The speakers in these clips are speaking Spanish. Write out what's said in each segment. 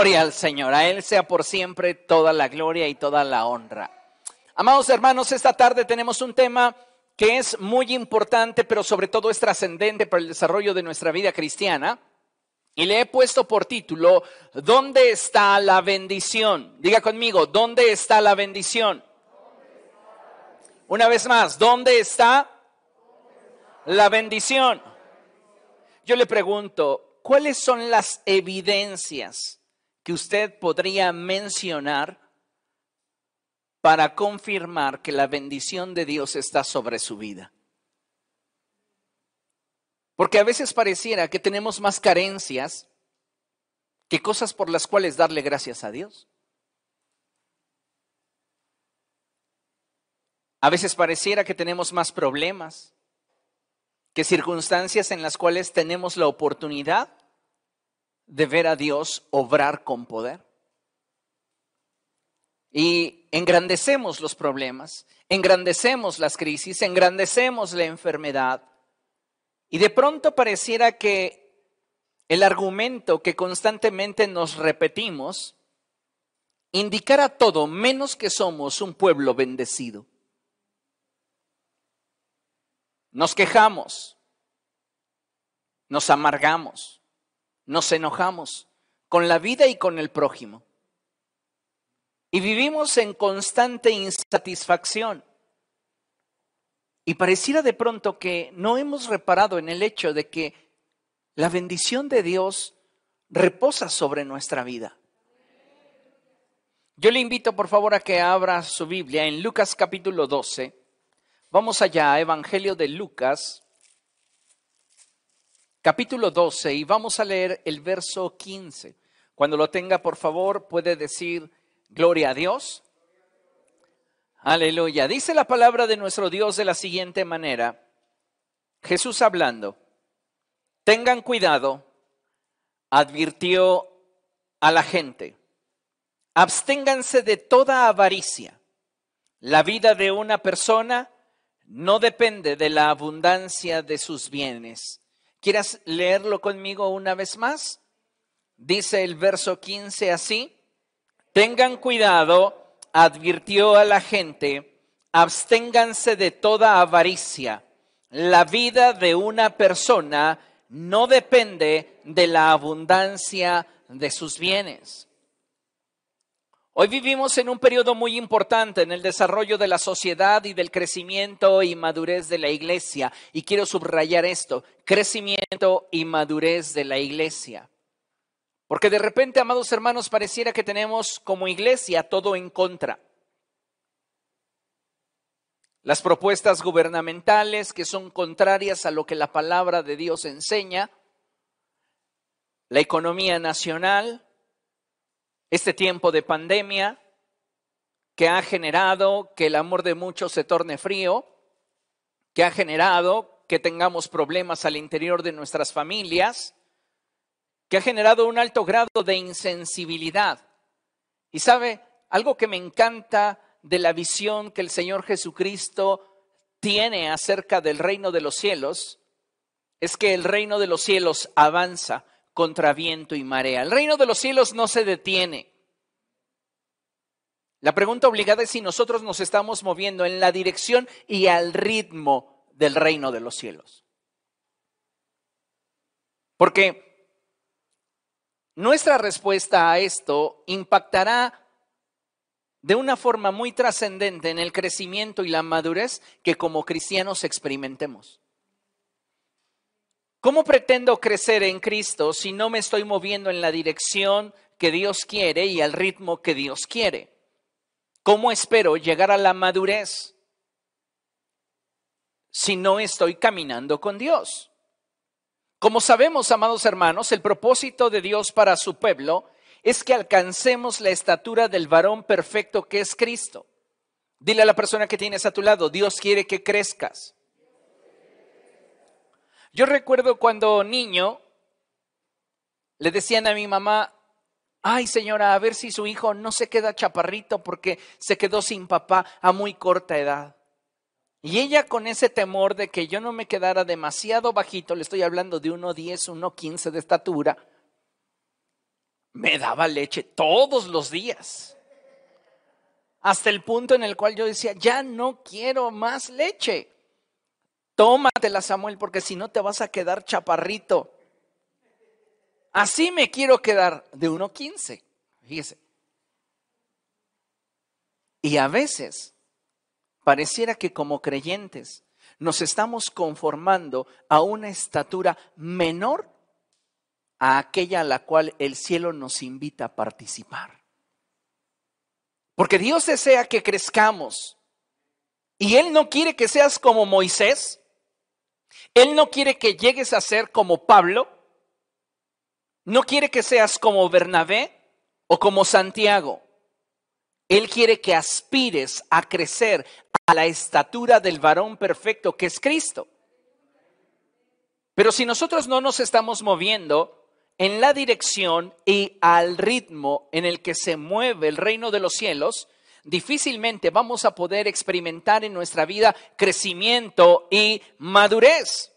Gloria al Señor, a Él sea por siempre toda la gloria y toda la honra. Amados hermanos, esta tarde tenemos un tema que es muy importante, pero sobre todo es trascendente para el desarrollo de nuestra vida cristiana. Y le he puesto por título, ¿dónde está la bendición? Diga conmigo, ¿dónde está la bendición? Una vez más, ¿dónde está la bendición? Yo le pregunto, ¿cuáles son las evidencias que usted podría mencionar para confirmar que la bendición de Dios está sobre su vida? Porque a veces pareciera que tenemos más carencias que cosas por las cuales darle gracias a Dios. A veces pareciera que tenemos más problemas que circunstancias en las cuales tenemos la oportunidad de ver a Dios obrar con poder. Y engrandecemos los problemas, engrandecemos las crisis, engrandecemos la enfermedad. Y de pronto pareciera que el argumento que constantemente nos repetimos indicara todo menos que somos un pueblo bendecido. Nos quejamos, nos amargamos, nos enojamos con la vida y con el prójimo. Y vivimos en constante insatisfacción. Y pareciera de pronto que no hemos reparado en el hecho de que la bendición de Dios reposa sobre nuestra vida. Yo le invito por favor a que abra su Biblia en Lucas capítulo 12. Vamos allá, Evangelio de Lucas, capítulo 12 y vamos a leer el verso 15. Cuando lo tenga, por favor, puede decir gloria a Dios. Aleluya. Dice la palabra de nuestro Dios de la siguiente manera. Jesús hablando, tengan cuidado, advirtió a la gente, absténganse de toda avaricia. La vida de una persona no depende de la abundancia de sus bienes. ¿Quieres leerlo conmigo una vez más? Dice el verso 15 así. Tengan cuidado, advirtió a la gente, absténganse de toda avaricia. La vida de una persona no depende de la abundancia de sus bienes. Hoy vivimos en un periodo muy importante en el desarrollo de la sociedad y del crecimiento y madurez de la iglesia. Y quiero subrayar esto, crecimiento y madurez de la iglesia. Porque de repente, amados hermanos, pareciera que tenemos como iglesia todo en contra. Las propuestas gubernamentales que son contrarias a lo que la palabra de Dios enseña, la economía nacional, este tiempo de pandemia que ha generado que el amor de muchos se torne frío, que ha generado que tengamos problemas al interior de nuestras familias, que ha generado un alto grado de insensibilidad. Y sabe, algo que me encanta de la visión que el Señor Jesucristo tiene acerca del reino de los cielos, es que el reino de los cielos avanza contra viento y marea. El reino de los cielos no se detiene. La pregunta obligada es si nosotros nos estamos moviendo en la dirección y al ritmo del reino de los cielos. Porque nuestra respuesta a esto impactará de una forma muy trascendente en el crecimiento y la madurez que como cristianos experimentemos. ¿Cómo pretendo crecer en Cristo si no me estoy moviendo en la dirección que Dios quiere y al ritmo que Dios quiere? ¿Cómo espero llegar a la madurez si no estoy caminando con Dios? Como sabemos, amados hermanos, el propósito de Dios para su pueblo es que alcancemos la estatura del varón perfecto que es Cristo. Dile a la persona que tienes a tu lado, Dios quiere que crezcas. Yo recuerdo cuando niño le decían a mi mamá, ay señora, a ver si su hijo no se queda chaparrito porque se quedó sin papá a muy corta edad. Y ella con ese temor de que yo no me quedara demasiado bajito, le estoy hablando de 1,10, 1,15 de estatura, me daba leche todos los días. Hasta el punto en el cual yo decía, ya no quiero más leche. Tómatela, Samuel, porque si no te vas a quedar chaparrito. Así me quiero quedar de 1.15. Fíjese. Y a veces pareciera que como creyentes nos estamos conformando a una estatura menor a aquella a la cual el cielo nos invita a participar. Porque Dios desea que crezcamos. Y Él no quiere que seas como Moisés. Él no quiere que llegues a ser como Pablo. No quiere que seas como Bernabé o como Santiago. Él quiere que aspires a crecer a la estatura del varón perfecto que es Cristo. Pero si nosotros no nos estamos moviendo en la dirección y al ritmo en el que se mueve el reino de los cielos, difícilmente vamos a poder experimentar en nuestra vida crecimiento y madurez.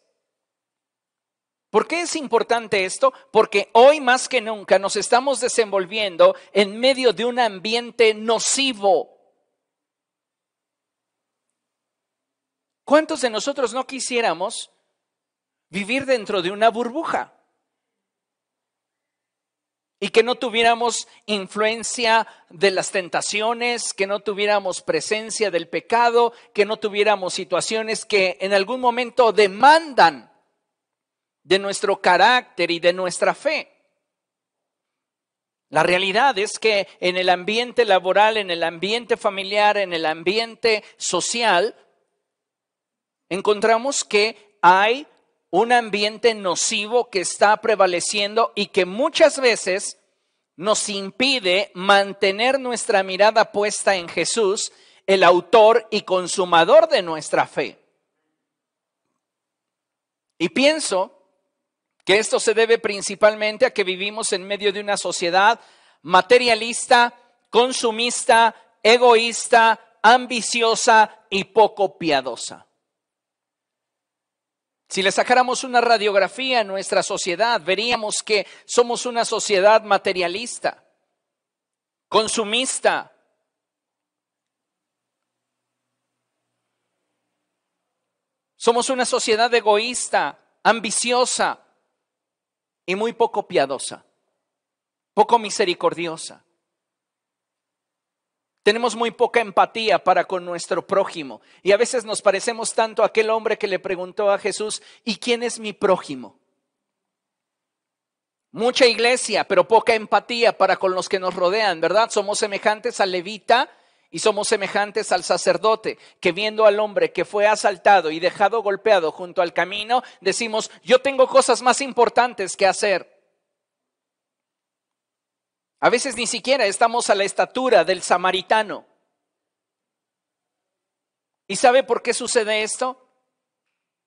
¿Por qué es importante esto? Porque hoy más que nunca nos estamos desenvolviendo en medio de un ambiente nocivo. ¿Cuántos de nosotros no quisiéramos vivir dentro de una burbuja? Y que no tuviéramos influencia de las tentaciones, que no tuviéramos presencia del pecado, que no tuviéramos situaciones que en algún momento demandan de nuestro carácter y de nuestra fe. La realidad es que en el ambiente laboral, en el ambiente familiar, en el ambiente social, encontramos que hay un ambiente nocivo que está prevaleciendo y que muchas veces nos impide mantener nuestra mirada puesta en Jesús, el autor y consumador de nuestra fe. Y pienso que esto se debe principalmente a que vivimos en medio de una sociedad materialista, consumista, egoísta, ambiciosa y poco piadosa. Si le sacáramos una radiografía a nuestra sociedad, veríamos que somos una sociedad materialista, consumista, somos una sociedad egoísta, ambiciosa, y muy poco piadosa, poco misericordiosa. Tenemos muy poca empatía para con nuestro prójimo y a veces nos parecemos tanto a aquel hombre que le preguntó a Jesús, ¿y quién es mi prójimo? Mucha iglesia, pero poca empatía para con los que nos rodean, ¿verdad? Somos semejantes al levita y somos semejantes al sacerdote, que viendo al hombre que fue asaltado y dejado golpeado junto al camino, decimos, yo tengo cosas más importantes que hacer. A veces ni siquiera estamos a la estatura del samaritano. ¿Y sabe por qué sucede esto?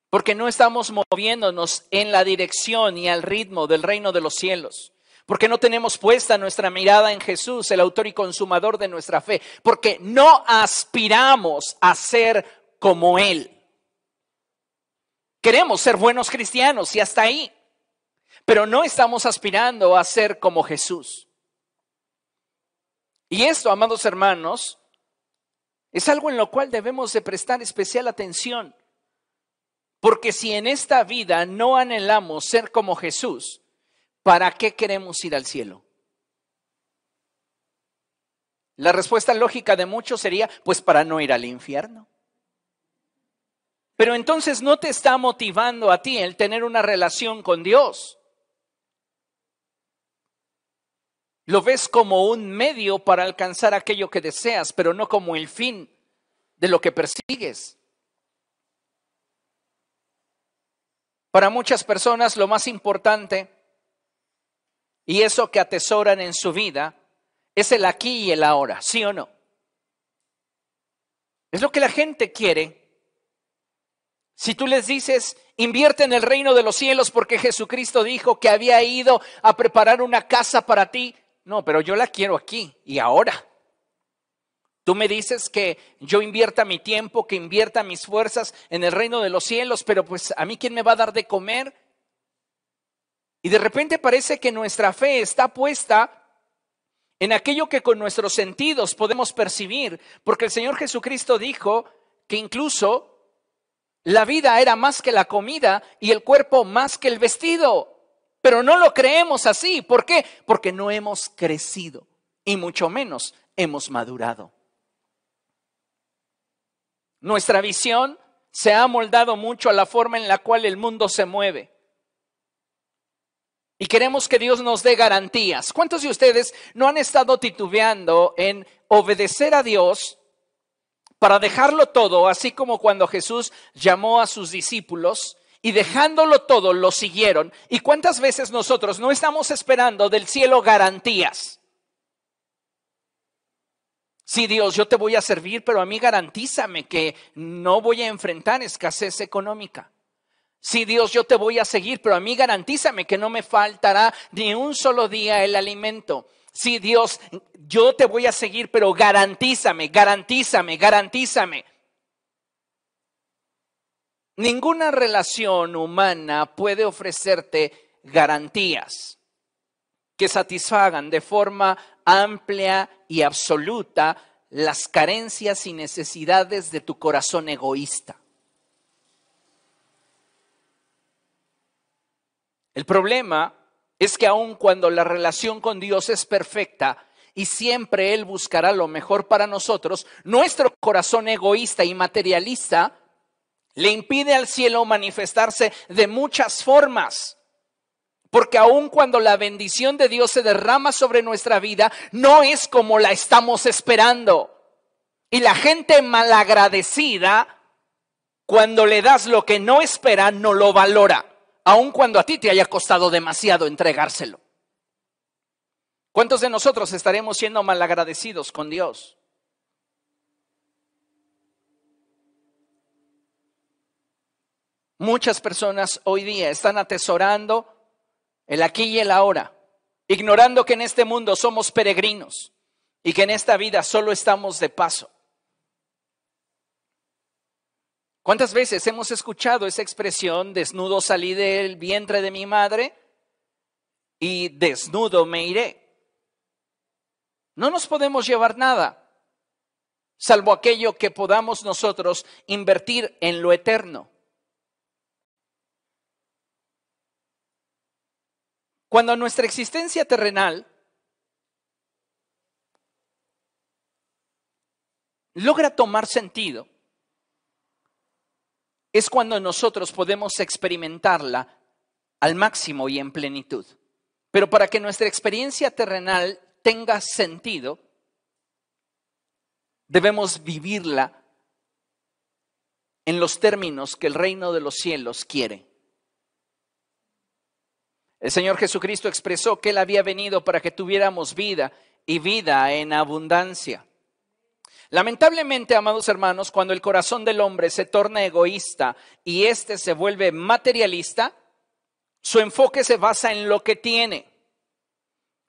Porque no estamos moviéndonos en la dirección y al ritmo del reino de los cielos. Porque no tenemos puesta nuestra mirada en Jesús, el autor y consumador de nuestra fe. Porque no aspiramos a ser como Él. Queremos ser buenos cristianos y hasta ahí. Pero no estamos aspirando a ser como Jesús. Y esto, amados hermanos, es algo en lo cual debemos de prestar especial atención. Porque si en esta vida no anhelamos ser como Jesús, ¿para qué queremos ir al cielo? La respuesta lógica de muchos sería, pues para no ir al infierno. Pero entonces no te está motivando a ti el tener una relación con Dios. Lo ves como un medio para alcanzar aquello que deseas, pero no como el fin de lo que persigues. Para muchas personas lo más importante y eso que atesoran en su vida es el aquí y el ahora, ¿sí o no? Es lo que la gente quiere. Si tú les dices, invierte en el reino de los cielos porque Jesucristo dijo que había ido a preparar una casa para ti, no, pero yo la quiero aquí y ahora. Tú me dices que yo invierta mi tiempo, que invierta mis fuerzas en el reino de los cielos, pero pues a mí quién me va a dar de comer? Y de repente parece que nuestra fe está puesta en aquello que con nuestros sentidos podemos percibir, porque el Señor Jesucristo dijo que incluso la vida era más que la comida y el cuerpo más que el vestido. Pero no lo creemos así. ¿Por qué? Porque no hemos crecido y mucho menos hemos madurado. Nuestra visión se ha moldado mucho a la forma en la cual el mundo se mueve. Y queremos que Dios nos dé garantías. ¿Cuántos de ustedes no han estado titubeando en obedecer a Dios para dejarlo todo, así como cuando Jesús llamó a sus discípulos y dejándolo todo lo siguieron? ¿Y cuántas veces nosotros no estamos esperando del cielo garantías? Sí, Dios, yo te voy a servir, pero a mí garantízame que no voy a enfrentar escasez económica. Sí, Dios, yo te voy a seguir, pero a mí garantízame que no me faltará ni un solo día el alimento. Sí, Dios, yo te voy a seguir, pero garantízame, garantízame, garantízame. Ninguna relación humana puede ofrecerte garantías que satisfagan de forma amplia y absoluta las carencias y necesidades de tu corazón egoísta. El problema es que aun cuando la relación con Dios es perfecta y siempre Él buscará lo mejor para nosotros, nuestro corazón egoísta y materialista le impide al cielo manifestarse de muchas formas. Porque aun cuando la bendición de Dios se derrama sobre nuestra vida, no es como la estamos esperando. Y la gente malagradecida, cuando le das lo que no espera, no lo valora aun cuando a ti te haya costado demasiado entregárselo. ¿Cuántos de nosotros estaremos siendo malagradecidos con Dios? Muchas personas hoy día están atesorando el aquí y el ahora, ignorando que en este mundo somos peregrinos y que en esta vida solo estamos de paso. ¿Cuántas veces hemos escuchado esa expresión, desnudo salí del vientre de mi madre y desnudo me iré? No nos podemos llevar nada, salvo aquello que podamos nosotros invertir en lo eterno. Cuando nuestra existencia terrenal logra tomar sentido, es cuando nosotros podemos experimentarla al máximo y en plenitud. Pero para que nuestra experiencia terrenal tenga sentido, debemos vivirla en los términos que el reino de los cielos quiere. El Señor Jesucristo expresó que Él había venido para que tuviéramos vida y vida en abundancia. Lamentablemente, amados hermanos, cuando el corazón del hombre se torna egoísta y éste se vuelve materialista, su enfoque se basa en lo que tiene.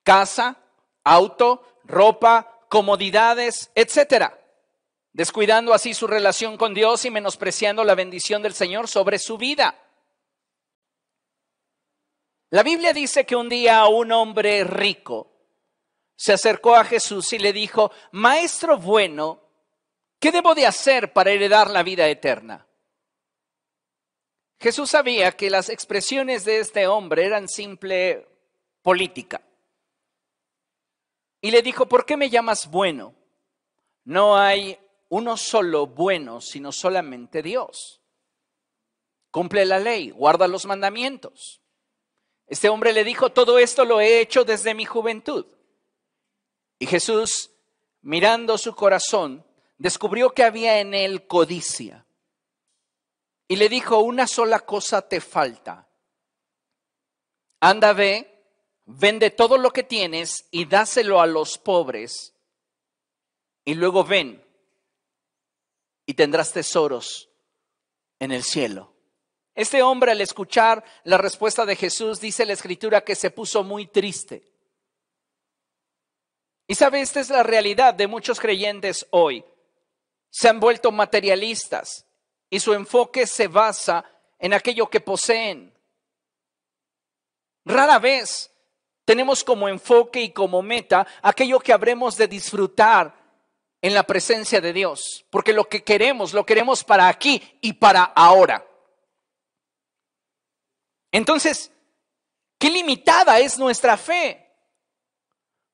Casa, auto, ropa, comodidades, etcétera, descuidando así su relación con Dios y menospreciando la bendición del Señor sobre su vida. La Biblia dice que un día un hombre rico se acercó a Jesús y le dijo, Maestro bueno, ¿qué debo de hacer para heredar la vida eterna? Jesús sabía que las expresiones de este hombre eran simple política. Y le dijo, ¿por qué me llamas bueno? No hay uno solo bueno, sino solamente Dios. Cumple la ley, guarda los mandamientos. Este hombre le dijo, todo esto lo he hecho desde mi juventud. Y Jesús, mirando su corazón, descubrió que había en él codicia. Y le dijo, una sola cosa te falta. Anda, ve, vende todo lo que tienes y dáselo a los pobres. Y luego ven y tendrás tesoros en el cielo. Este hombre al escuchar la respuesta de Jesús dice la escritura que se puso muy triste y sabe, esta es la realidad de muchos creyentes hoy. Se han vuelto materialistas y su enfoque se basa en aquello que poseen. Rara vez tenemos como enfoque y como meta aquello que habremos de disfrutar en la presencia de Dios, porque lo que queremos, lo queremos para aquí y para ahora. Entonces, qué limitada es nuestra fe.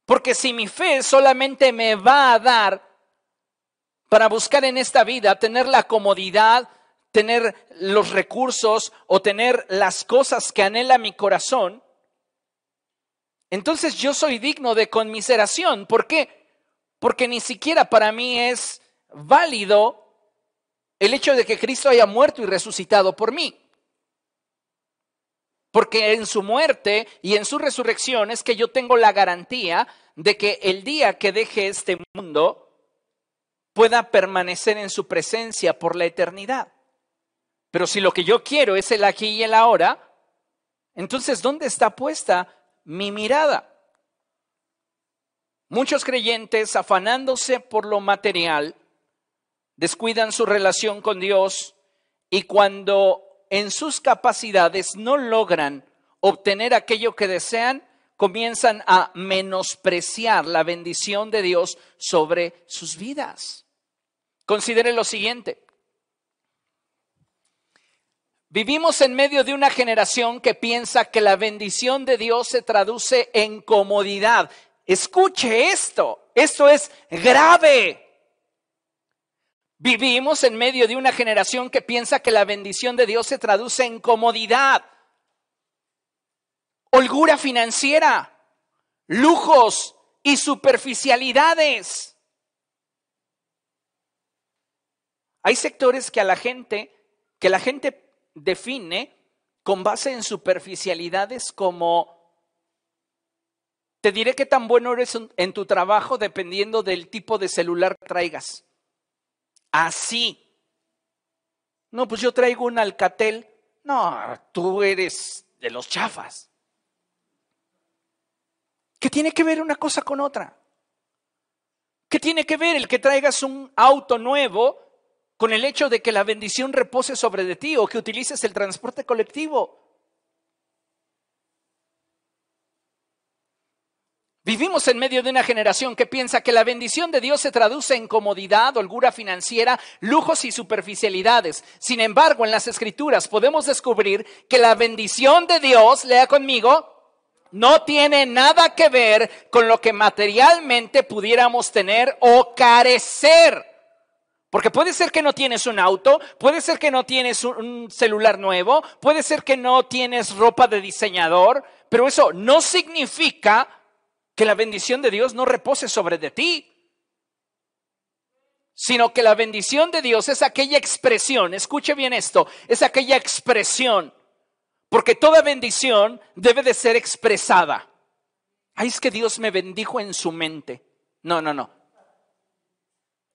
Porque si mi fe solamente me va a dar para buscar en esta vida tener la comodidad, tener los recursos o tener las cosas que anhela mi corazón, entonces yo soy digno de conmiseración. ¿Por qué? Porque ni siquiera para mí es válido el hecho de que Cristo haya muerto y resucitado por mí. Porque en su muerte y en su resurrección es que yo tengo la garantía de que el día que deje este mundo pueda permanecer en su presencia por la eternidad. Pero si lo que yo quiero es el aquí y el ahora, entonces ¿dónde está puesta mi mirada? Muchos creyentes, afanándose por lo material, descuidan su relación con Dios y cuando en sus capacidades no logran obtener aquello que desean, comienzan a menospreciar la bendición de Dios sobre sus vidas. Considere lo siguiente. Vivimos en medio de una generación que piensa que la bendición de Dios se traduce en comodidad. Escuche esto, esto es grave. Vivimos en medio de una generación que piensa que la bendición de Dios se traduce en comodidad, holgura financiera, lujos y superficialidades. Hay sectores que a la gente, que la gente define con base en superficialidades como te diré qué tan bueno eres en tu trabajo dependiendo del tipo de celular que traigas. Así. No, pues yo traigo un Alcatel. No, tú eres de los chafas. ¿Qué tiene que ver una cosa con otra? ¿Qué tiene que ver el que traigas un auto nuevo con el hecho de que la bendición repose sobre de ti o que utilices el transporte colectivo. Vivimos en medio de una generación que piensa que la bendición de Dios se traduce en comodidad, holgura financiera, lujos y superficialidades. Sin embargo, en las escrituras podemos descubrir que la bendición de Dios, lea conmigo, no tiene nada que ver con lo que materialmente pudiéramos tener o carecer. Porque puede ser que no tienes un auto, puede ser que no tienes un celular nuevo, puede ser que no tienes ropa de diseñador, pero eso no significa que la bendición de Dios no repose sobre de ti, sino que la bendición de Dios es aquella expresión, escuche bien esto, es aquella expresión, porque toda bendición debe de ser expresada. Ay, es que Dios me bendijo en su mente. No, no, no.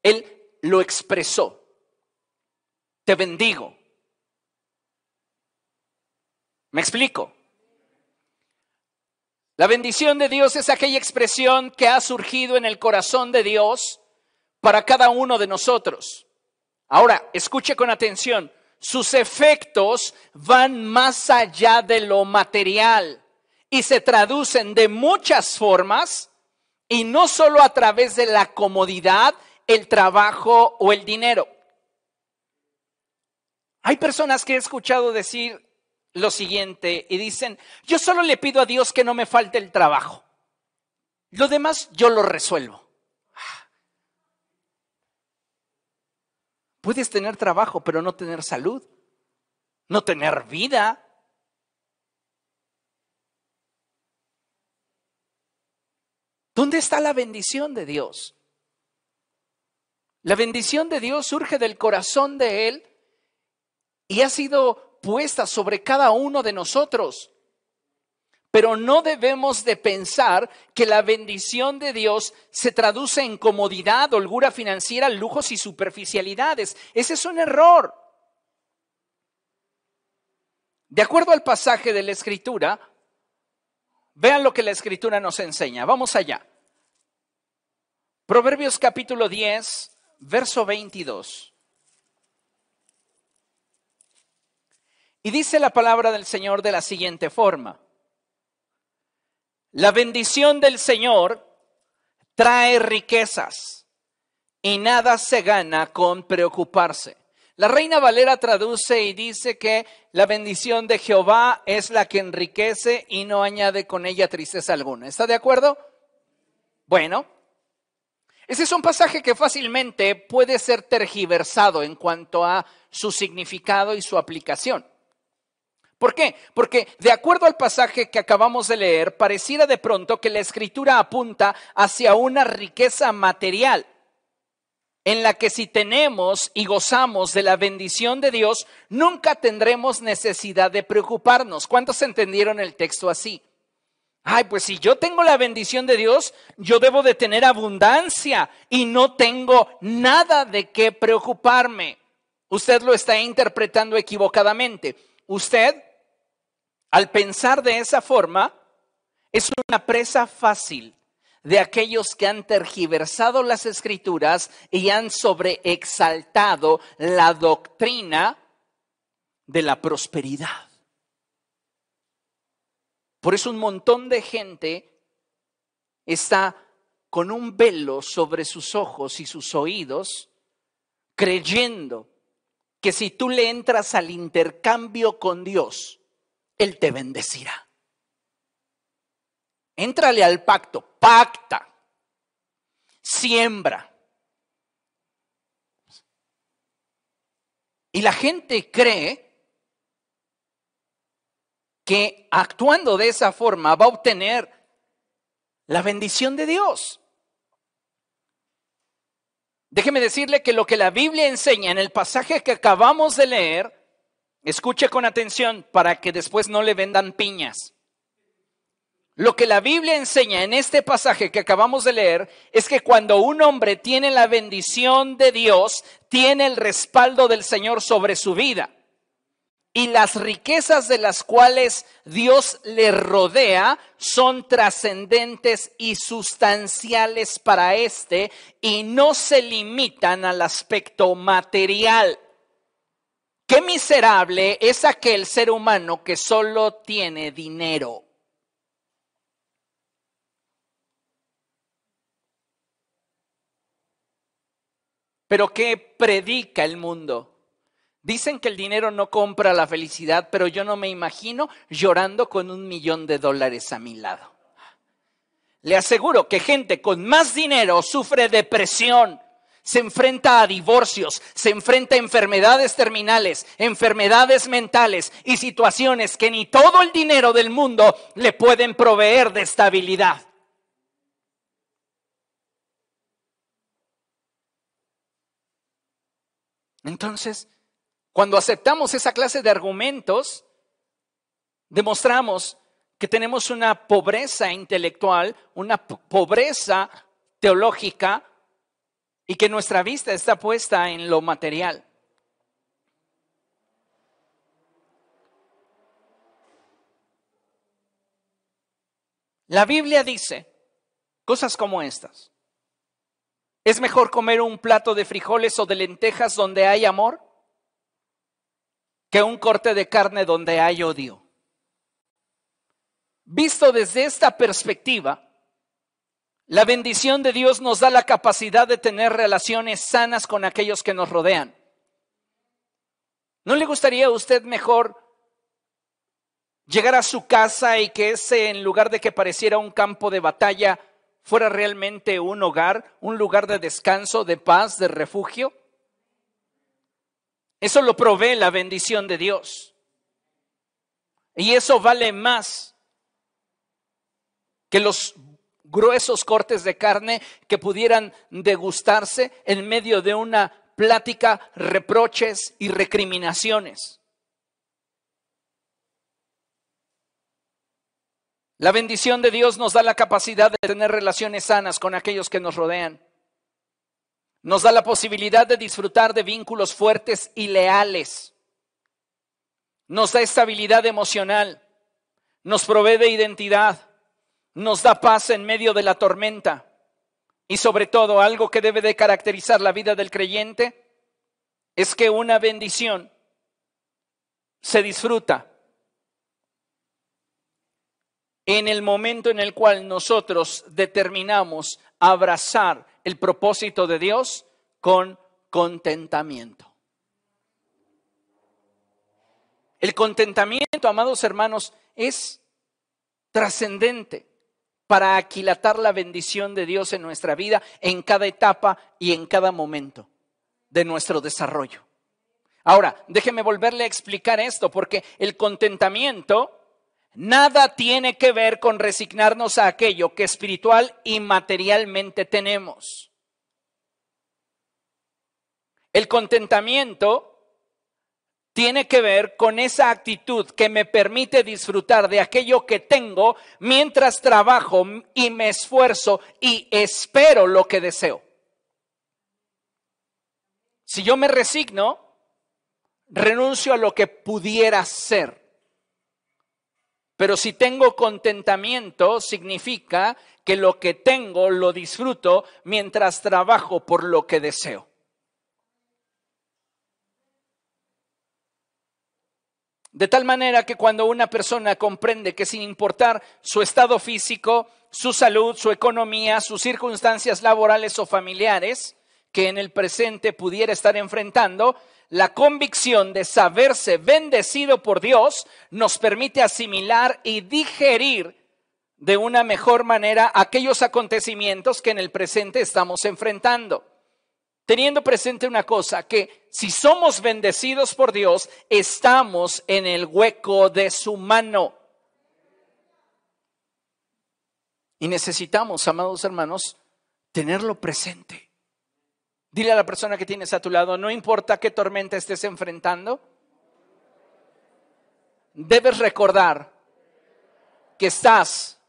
Él lo expresó. Te bendigo. ¿Me explico? La bendición de Dios es aquella expresión que ha surgido en el corazón de Dios para cada uno de nosotros. Ahora, escuche con atención, sus efectos van más allá de lo material y se traducen de muchas formas y no solo a través de la comodidad el trabajo o el dinero. Hay personas que he escuchado decir lo siguiente y dicen, yo solo le pido a Dios que no me falte el trabajo. Lo demás yo lo resuelvo. Puedes tener trabajo, pero no tener salud, no tener vida. ¿Dónde está la bendición de Dios? La bendición de Dios surge del corazón de Él y ha sido puesta sobre cada uno de nosotros. Pero no debemos de pensar que la bendición de Dios se traduce en comodidad, holgura financiera, lujos y superficialidades. Ese es un error. De acuerdo al pasaje de la Escritura, vean lo que la Escritura nos enseña. Vamos allá. Proverbios capítulo 10, verso 22. Y dice la palabra del Señor de la siguiente forma. La bendición del Señor trae riquezas y nada se gana con preocuparse. La Reina Valera traduce y dice que la bendición de Jehová es la que enriquece y no añade con ella tristeza alguna. ¿Está de acuerdo? Bueno, ese es un pasaje que fácilmente puede ser tergiversado en cuanto a su significado y su aplicación. ¿Por qué? Porque de acuerdo al pasaje que acabamos de leer, pareciera de pronto que la escritura apunta hacia una riqueza material en la que si tenemos y gozamos de la bendición de Dios, nunca tendremos necesidad de preocuparnos. ¿Cuántos entendieron el texto así? Ay, pues si yo tengo la bendición de Dios, yo debo de tener abundancia y no tengo nada de qué preocuparme. Usted lo está interpretando equivocadamente. Usted, al pensar de esa forma, es una presa fácil de aquellos que han tergiversado las escrituras y han sobreexaltado la doctrina de la prosperidad. Por eso un montón de gente está con un velo sobre sus ojos y sus oídos, creyendo que si tú le entras al intercambio con Dios, Él te bendecirá. Éntrale al pacto, pacta, siembra. Y la gente cree que actuando de esa forma va a obtener la bendición de Dios. Déjeme decirle que lo que la Biblia enseña en el pasaje que acabamos de leer, escuche con atención para que después no le vendan piñas. Lo que la Biblia enseña en este pasaje que acabamos de leer es que cuando un hombre tiene la bendición de Dios, tiene el respaldo del Señor sobre su vida. Y las riquezas de las cuales Dios le rodea son trascendentes y sustanciales para éste y no se limitan al aspecto material. Qué miserable es aquel ser humano que solo tiene dinero. Pero ¿qué predica el mundo? Dicen que el dinero no compra la felicidad, pero yo no me imagino llorando con un millón de dólares a mi lado. Le aseguro que gente con más dinero sufre depresión, se enfrenta a divorcios, se enfrenta a enfermedades terminales, enfermedades mentales y situaciones que ni todo el dinero del mundo le pueden proveer de estabilidad. Entonces, cuando aceptamos esa clase de argumentos, demostramos que tenemos una pobreza intelectual, una pobreza teológica y que nuestra vista está puesta en lo material. La Biblia dice cosas como estas. ¿Es mejor comer un plato de frijoles o de lentejas donde hay amor que un corte de carne donde hay odio? Visto desde esta perspectiva, la bendición de Dios nos da la capacidad de tener relaciones sanas con aquellos que nos rodean. ¿No le gustaría a usted mejor llegar a su casa y que ese, en lugar de que pareciera un campo de batalla, fuera realmente un hogar, un lugar de descanso, de paz, de refugio? Eso lo provee la bendición de Dios. Y eso vale más que los gruesos cortes de carne que pudieran degustarse en medio de una plática, reproches y recriminaciones. La bendición de Dios nos da la capacidad de tener relaciones sanas con aquellos que nos rodean. Nos da la posibilidad de disfrutar de vínculos fuertes y leales. Nos da estabilidad emocional. Nos provee de identidad. Nos da paz en medio de la tormenta. Y sobre todo, algo que debe de caracterizar la vida del creyente es que una bendición se disfruta en el momento en el cual nosotros determinamos abrazar el propósito de Dios con contentamiento. El contentamiento, amados hermanos, es trascendente para aquilatar la bendición de Dios en nuestra vida en cada etapa y en cada momento de nuestro desarrollo. Ahora, déjeme volverle a explicar esto, porque el contentamiento nada tiene que ver con resignarnos a aquello que espiritual y materialmente tenemos. El contentamiento tiene que ver con esa actitud que me permite disfrutar de aquello que tengo mientras trabajo y me esfuerzo y espero lo que deseo. Si yo me resigno, renuncio a lo que pudiera ser. Pero si tengo contentamiento, significa que lo que tengo lo disfruto mientras trabajo por lo que deseo. De tal manera que cuando una persona comprende que sin importar su estado físico, su salud, su economía, sus circunstancias laborales o familiares, que en el presente pudiera estar enfrentando, la convicción de saberse bendecido por Dios nos permite asimilar y digerir de una mejor manera aquellos acontecimientos que en el presente estamos enfrentando teniendo presente una cosa, que si somos bendecidos por Dios, estamos en el hueco de su mano. Y necesitamos, amados hermanos, tenerlo presente. Dile a la persona que tienes a tu lado, no importa qué tormenta estés enfrentando, debes recordar que estás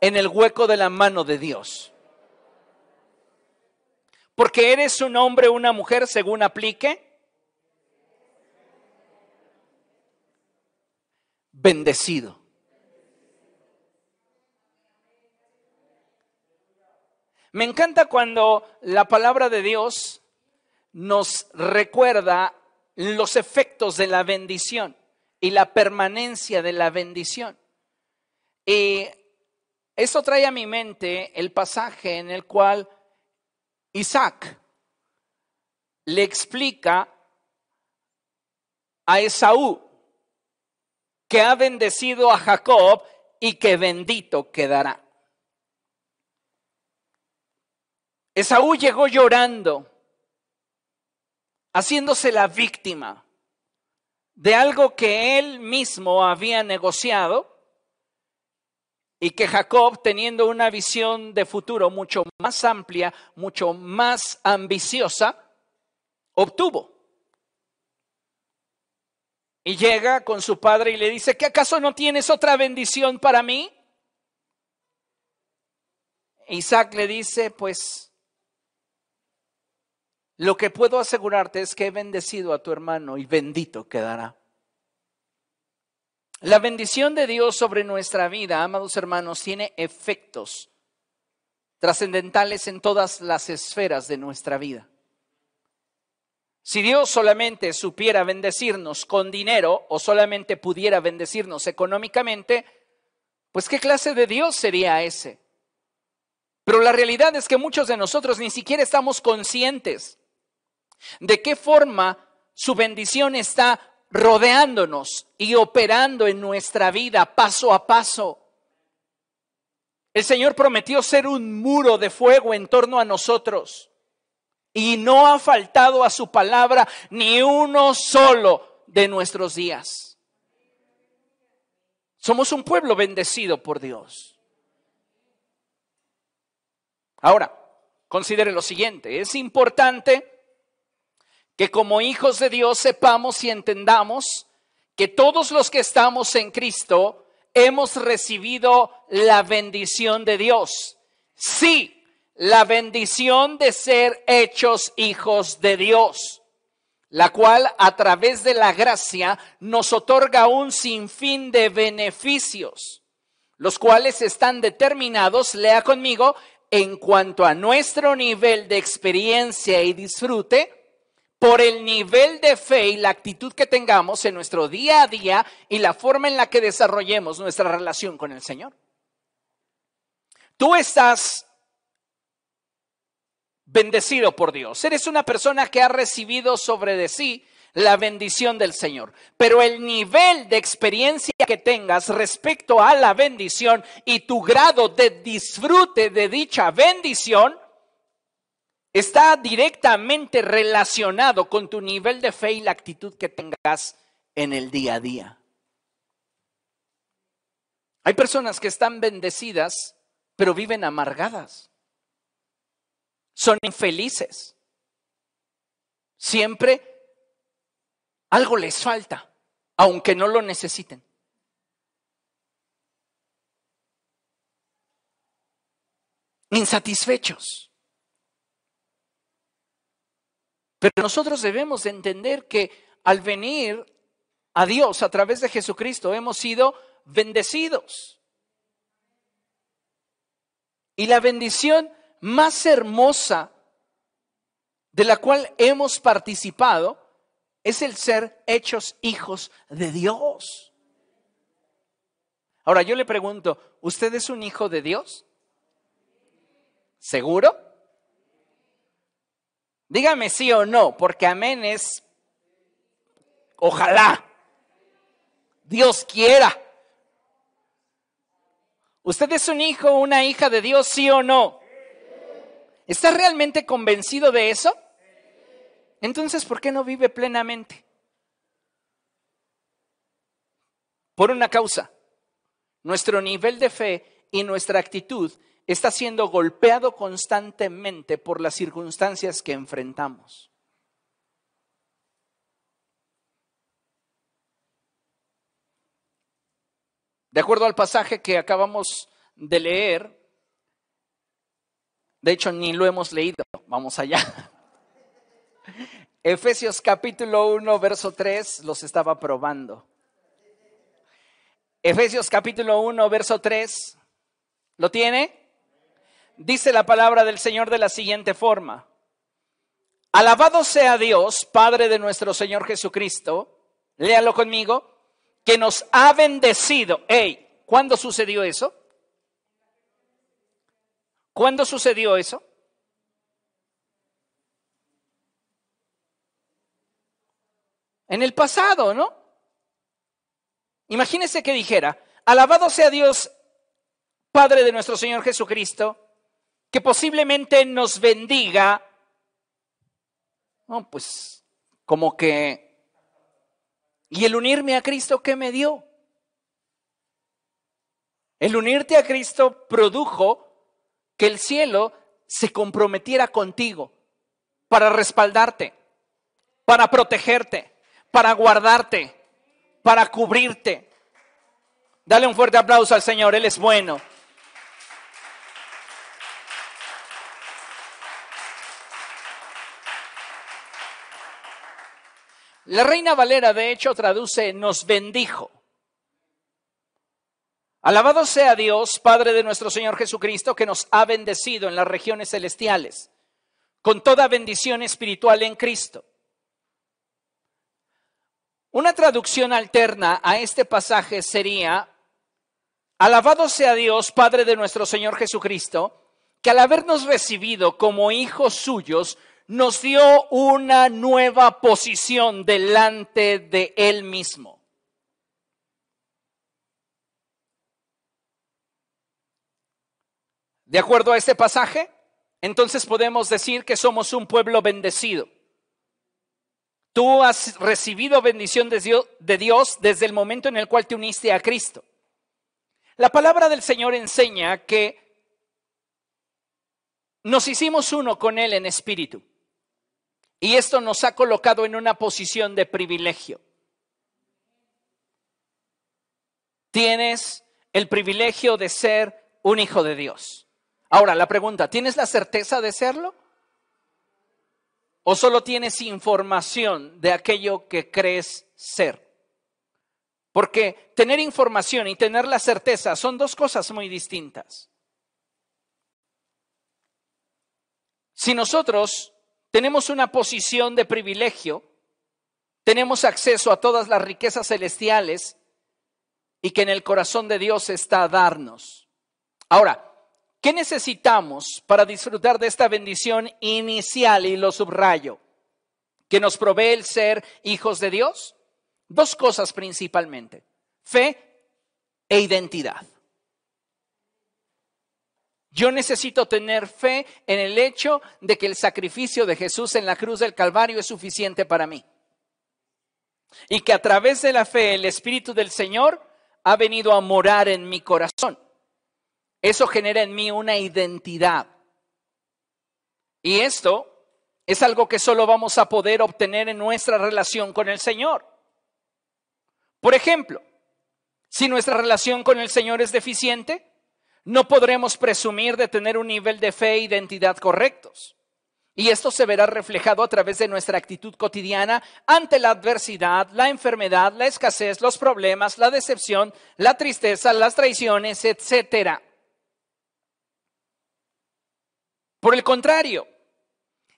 en el hueco de la mano de Dios porque eres un hombre o una mujer según aplique. Bendecido. Me encanta cuando la palabra de Dios nos recuerda los efectos de la bendición y la permanencia de la bendición. Y eso trae a mi mente el pasaje en el cual Isaac le explica a Esaú que ha bendecido a Jacob y que bendito quedará. Esaú llegó llorando, haciéndose la víctima de algo que él mismo había negociado y que Jacob, teniendo una visión de futuro mucho más amplia, mucho más ambiciosa, obtuvo. Y llega con su padre y le dice, ¿que acaso no tienes otra bendición para mí? Isaac le dice, pues lo que puedo asegurarte es que he bendecido a tu hermano y bendito quedará. La bendición de Dios sobre nuestra vida, amados hermanos, tiene efectos trascendentales en todas las esferas de nuestra vida. Si Dios solamente supiera bendecirnos con dinero o solamente pudiera bendecirnos económicamente, pues ¿qué clase de Dios sería ese? Pero la realidad es que muchos de nosotros ni siquiera estamos conscientes de qué forma su bendición está rodeándonos y operando en nuestra vida paso a paso. El Señor prometió ser un muro de fuego en torno a nosotros y no ha faltado a su palabra ni uno solo de nuestros días. Somos un pueblo bendecido por Dios. Ahora, considere lo siguiente, es importante que como hijos de Dios sepamos y entendamos que todos los que estamos en Cristo hemos recibido la bendición de Dios. Sí, la bendición de ser hechos hijos de Dios, la cual a través de la gracia nos otorga un sinfín de beneficios, los cuales están determinados, lea conmigo, en cuanto a nuestro nivel de experiencia y disfrute, por el nivel de fe y la actitud que tengamos en nuestro día a día y la forma en la que desarrollemos nuestra relación con el Señor. Tú estás bendecido por Dios. Eres una persona que ha recibido sobre de sí la bendición del Señor. Pero el nivel de experiencia que tengas respecto a la bendición y tu grado de disfrute de dicha bendición está directamente relacionado con tu nivel de fe y la actitud que tengas en el día a día. Hay personas que están bendecidas, pero viven amargadas. Son infelices. Siempre algo les falta, aunque no lo necesiten. Insatisfechos. Pero nosotros debemos entender que al venir a Dios a través de Jesucristo hemos sido bendecidos. Y la bendición más hermosa de la cual hemos participado es el ser hechos hijos de Dios. Ahora yo le pregunto, ¿usted es un hijo de Dios? ¿Seguro? Dígame sí o no, porque amén es ojalá. Dios quiera. ¿Usted es un hijo o una hija de Dios, sí o no? ¿Está realmente convencido de eso? Entonces, ¿por qué no vive plenamente? Por una causa. Nuestro nivel de fe y nuestra actitud está siendo golpeado constantemente por las circunstancias que enfrentamos. De acuerdo al pasaje que acabamos de leer, de hecho ni lo hemos leído, vamos allá. Efesios capítulo 1, verso 3, los estaba probando. Efesios capítulo 1, verso 3, ¿lo tiene? Dice la palabra del Señor de la siguiente forma. Alabado sea Dios, Padre de nuestro Señor Jesucristo, léalo conmigo, que nos ha bendecido. Hey, ¿cuándo sucedió eso? ¿Cuándo sucedió eso? En el pasado, ¿no? Imagínese que dijera, alabado sea Dios, Padre de nuestro Señor Jesucristo, que posiblemente nos bendiga, no, pues como que, ¿y el unirme a Cristo qué me dio? El unirte a Cristo produjo que el cielo se comprometiera contigo para respaldarte, para protegerte, para guardarte, para cubrirte. Dale un fuerte aplauso al Señor, Él es bueno. La reina Valera, de hecho, traduce nos bendijo. Alabado sea Dios, Padre de nuestro Señor Jesucristo, que nos ha bendecido en las regiones celestiales, con toda bendición espiritual en Cristo. Una traducción alterna a este pasaje sería, Alabado sea Dios, Padre de nuestro Señor Jesucristo, que al habernos recibido como hijos suyos, nos dio una nueva posición delante de Él mismo. De acuerdo a este pasaje, entonces podemos decir que somos un pueblo bendecido. Tú has recibido bendición de Dios desde el momento en el cual te uniste a Cristo. La palabra del Señor enseña que nos hicimos uno con Él en espíritu. Y esto nos ha colocado en una posición de privilegio. Tienes el privilegio de ser un hijo de Dios. Ahora, la pregunta, ¿tienes la certeza de serlo? ¿O solo tienes información de aquello que crees ser? Porque tener información y tener la certeza son dos cosas muy distintas. Si nosotros tenemos una posición de privilegio, tenemos acceso a todas las riquezas celestiales y que en el corazón de Dios está a darnos. Ahora, ¿qué necesitamos para disfrutar de esta bendición inicial? Y lo subrayo, que nos provee el ser hijos de Dios. Dos cosas principalmente, fe e identidad. Yo necesito tener fe en el hecho de que el sacrificio de Jesús en la cruz del Calvario es suficiente para mí. Y que a través de la fe el Espíritu del Señor ha venido a morar en mi corazón. Eso genera en mí una identidad. Y esto es algo que solo vamos a poder obtener en nuestra relación con el Señor. Por ejemplo, si nuestra relación con el Señor es deficiente, no podremos presumir de tener un nivel de fe e identidad correctos. Y esto se verá reflejado a través de nuestra actitud cotidiana ante la adversidad, la enfermedad, la escasez, los problemas, la decepción, la tristeza, las traiciones, etc. Por el contrario,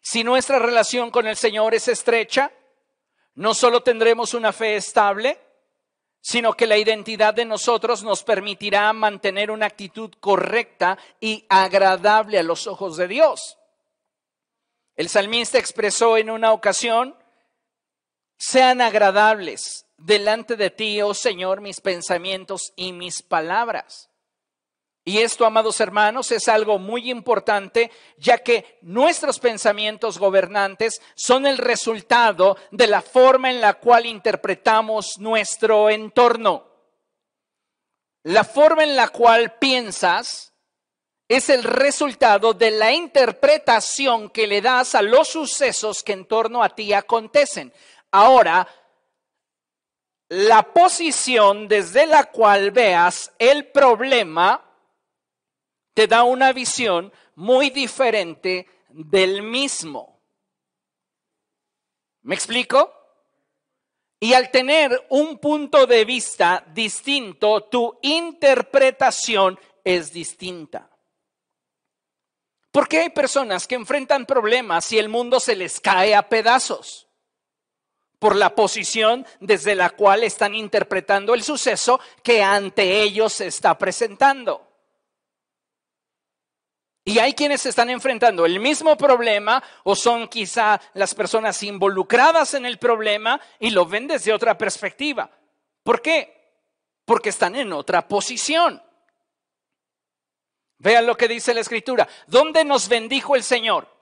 si nuestra relación con el Señor es estrecha, no solo tendremos una fe estable, sino que la identidad de nosotros nos permitirá mantener una actitud correcta y agradable a los ojos de Dios. El salmista expresó en una ocasión, sean agradables delante de ti, oh Señor, mis pensamientos y mis palabras. Y esto, amados hermanos, es algo muy importante, ya que nuestros pensamientos gobernantes son el resultado de la forma en la cual interpretamos nuestro entorno. La forma en la cual piensas es el resultado de la interpretación que le das a los sucesos que en torno a ti acontecen. Ahora, la posición desde la cual veas el problema te da una visión muy diferente del mismo. ¿Me explico? Y al tener un punto de vista distinto, tu interpretación es distinta. Porque hay personas que enfrentan problemas y el mundo se les cae a pedazos por la posición desde la cual están interpretando el suceso que ante ellos se está presentando. Y hay quienes están enfrentando el mismo problema o son quizá las personas involucradas en el problema y lo ven desde otra perspectiva. ¿Por qué? Porque están en otra posición. Vean lo que dice la escritura. ¿Dónde nos bendijo el Señor?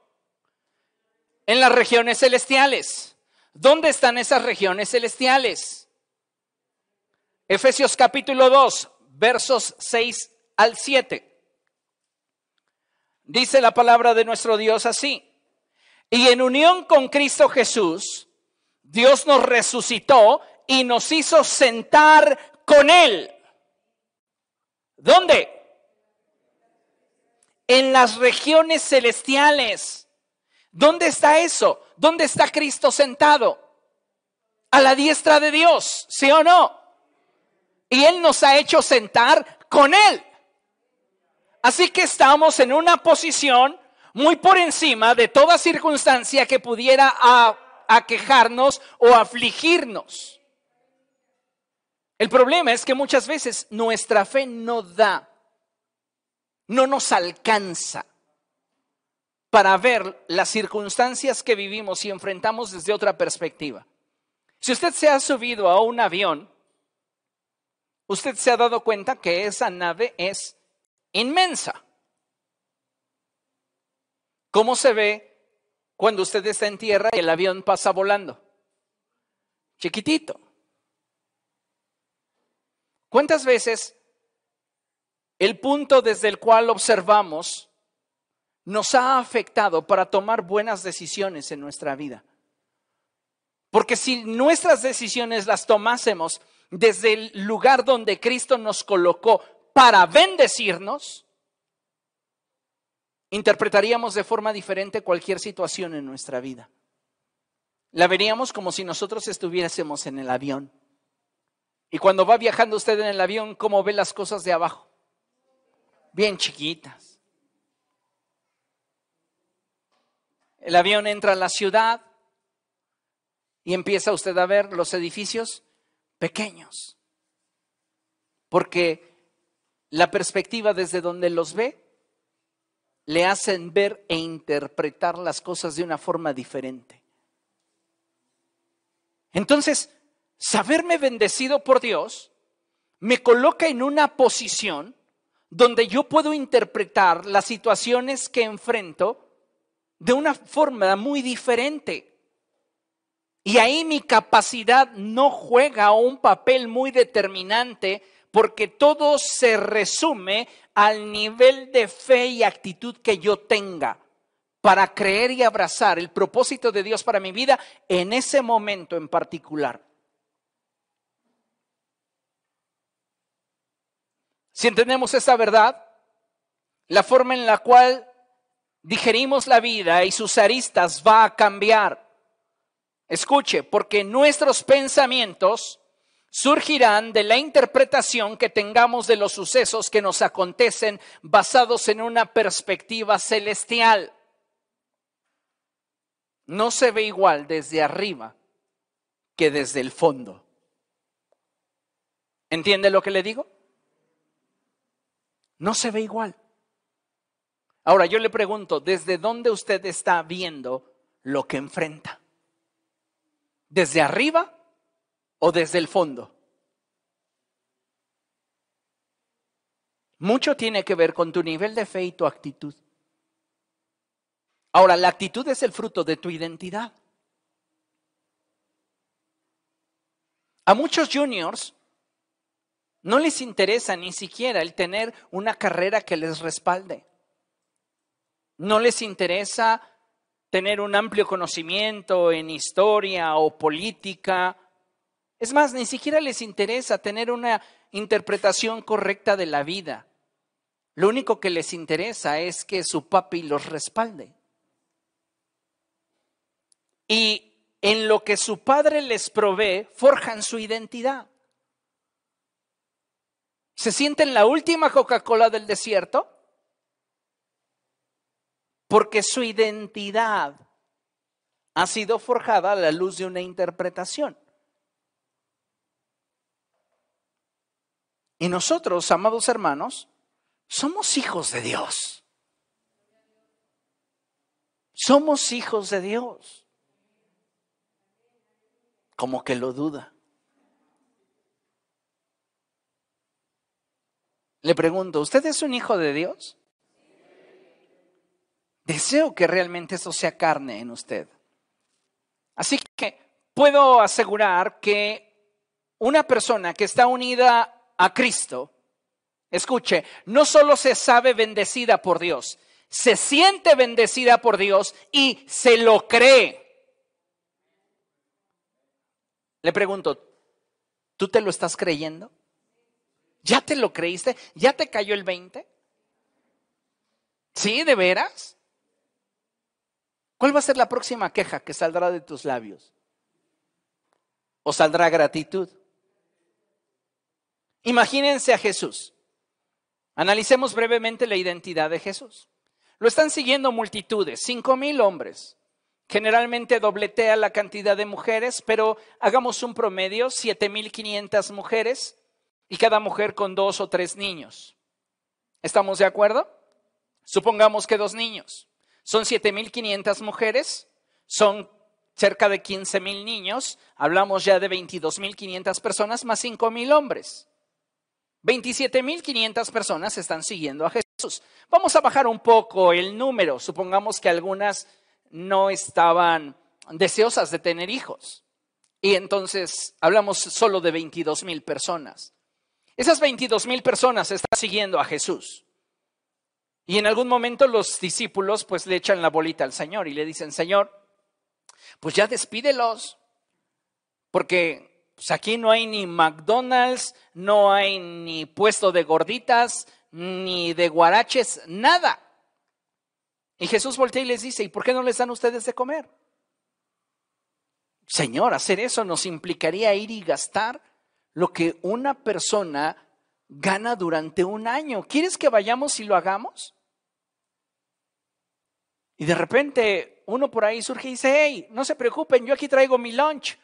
En las regiones celestiales. ¿Dónde están esas regiones celestiales? Efesios capítulo 2, versos 6 al 7. Dice la palabra de nuestro Dios así. Y en unión con Cristo Jesús, Dios nos resucitó y nos hizo sentar con Él. ¿Dónde? En las regiones celestiales. ¿Dónde está eso? ¿Dónde está Cristo sentado? A la diestra de Dios, ¿sí o no? Y Él nos ha hecho sentar con Él. Así que estamos en una posición muy por encima de toda circunstancia que pudiera aquejarnos o afligirnos. El problema es que muchas veces nuestra fe no da, no nos alcanza para ver las circunstancias que vivimos y enfrentamos desde otra perspectiva. Si usted se ha subido a un avión, usted se ha dado cuenta que esa nave es inmensa. ¿Cómo se ve cuando usted está en tierra y el avión pasa volando? Chiquitito. ¿Cuántas veces el punto desde el cual observamos nos ha afectado para tomar buenas decisiones en nuestra vida? Porque si nuestras decisiones las tomásemos desde el lugar donde Cristo nos colocó para bendecirnos, interpretaríamos de forma diferente cualquier situación en nuestra vida. La veríamos como si nosotros estuviésemos en el avión. Y cuando va viajando usted en el avión, ¿cómo ve las cosas de abajo? Bien chiquitas. el avión entra a la ciudad y empieza usted a ver los edificios pequeños. Porque la perspectiva desde donde los ve le hacen ver e interpretar las cosas de una forma diferente. Entonces, saberme bendecido por Dios me coloca en una posición donde yo puedo interpretar las situaciones que enfrento de una forma muy diferente. Y ahí mi capacidad no juega un papel muy determinante porque todo se resume al nivel de fe y actitud que yo tenga para creer y abrazar el propósito de Dios para mi vida en ese momento en particular. Si entendemos esa verdad, la forma en la cual digerimos la vida y sus aristas va a cambiar. Escuche, porque nuestros pensamientos surgirán de la interpretación que tengamos de los sucesos que nos acontecen basados en una perspectiva celestial. No se ve igual desde arriba que desde el fondo. ¿Entiende lo que le digo? No se ve igual. Ahora yo le pregunto, ¿desde dónde usted está viendo lo que enfrenta? ¿Desde arriba o desde el fondo? Mucho tiene que ver con tu nivel de fe y tu actitud. Ahora, la actitud es el fruto de tu identidad. A muchos juniors no les interesa ni siquiera el tener una carrera que les respalde. No les interesa tener un amplio conocimiento en historia o política. Es más, ni siquiera les interesa tener una interpretación correcta de la vida. Lo único que les interesa es que su papi los respalde. Y en lo que su padre les provee, forjan su identidad se sienten la última Coca-Cola del desierto porque su identidad ha sido forjada a la luz de una interpretación. Y nosotros, amados hermanos, somos hijos de Dios. Somos hijos de Dios. Como que lo duda. Le pregunto, ¿usted es un hijo de Dios? Deseo que realmente eso sea carne en usted. Así que puedo asegurar que una persona que está unida a Cristo, escuche, no solo se sabe bendecida por Dios, se siente bendecida por Dios y se lo cree. Le pregunto, ¿tú te lo estás creyendo? ¿Ya te lo creíste? ¿Ya te cayó el 20? ¿Sí? ¿De veras? ¿Cuál va a ser la próxima queja que saldrá de tus labios? ¿O saldrá gratitud? Imagínense a Jesús. Analicemos brevemente la identidad de Jesús. Lo están siguiendo multitudes, cinco mil hombres. Generalmente dobletea la cantidad de mujeres, pero hagamos un promedio, siete mil quinientas mujeres y cada mujer con dos o tres niños. ¿Estamos de acuerdo? Supongamos que dos niños. Son 7.500 mujeres, son cerca de 15.000 niños, hablamos ya de 22.500 personas más 5.000 hombres. 27.500 personas están siguiendo a Jesús. Vamos a bajar un poco el número. Supongamos que algunas no estaban deseosas de tener hijos. Y entonces hablamos solo de 22.000 personas. Esas 22 mil personas están siguiendo a Jesús. Y en algún momento los discípulos pues le echan la bolita al Señor y le dicen, Señor, pues ya despídelos, porque pues, aquí no hay ni McDonald's, no hay ni puesto de gorditas, ni de guaraches, nada. Y Jesús voltea y les dice, ¿y por qué no les dan ustedes de comer? Señor, hacer eso nos implicaría ir y gastar lo que una persona gana durante un año. ¿Quieres que vayamos y lo hagamos? Y de repente uno por ahí surge y dice, hey, no se preocupen, yo aquí traigo mi lunch.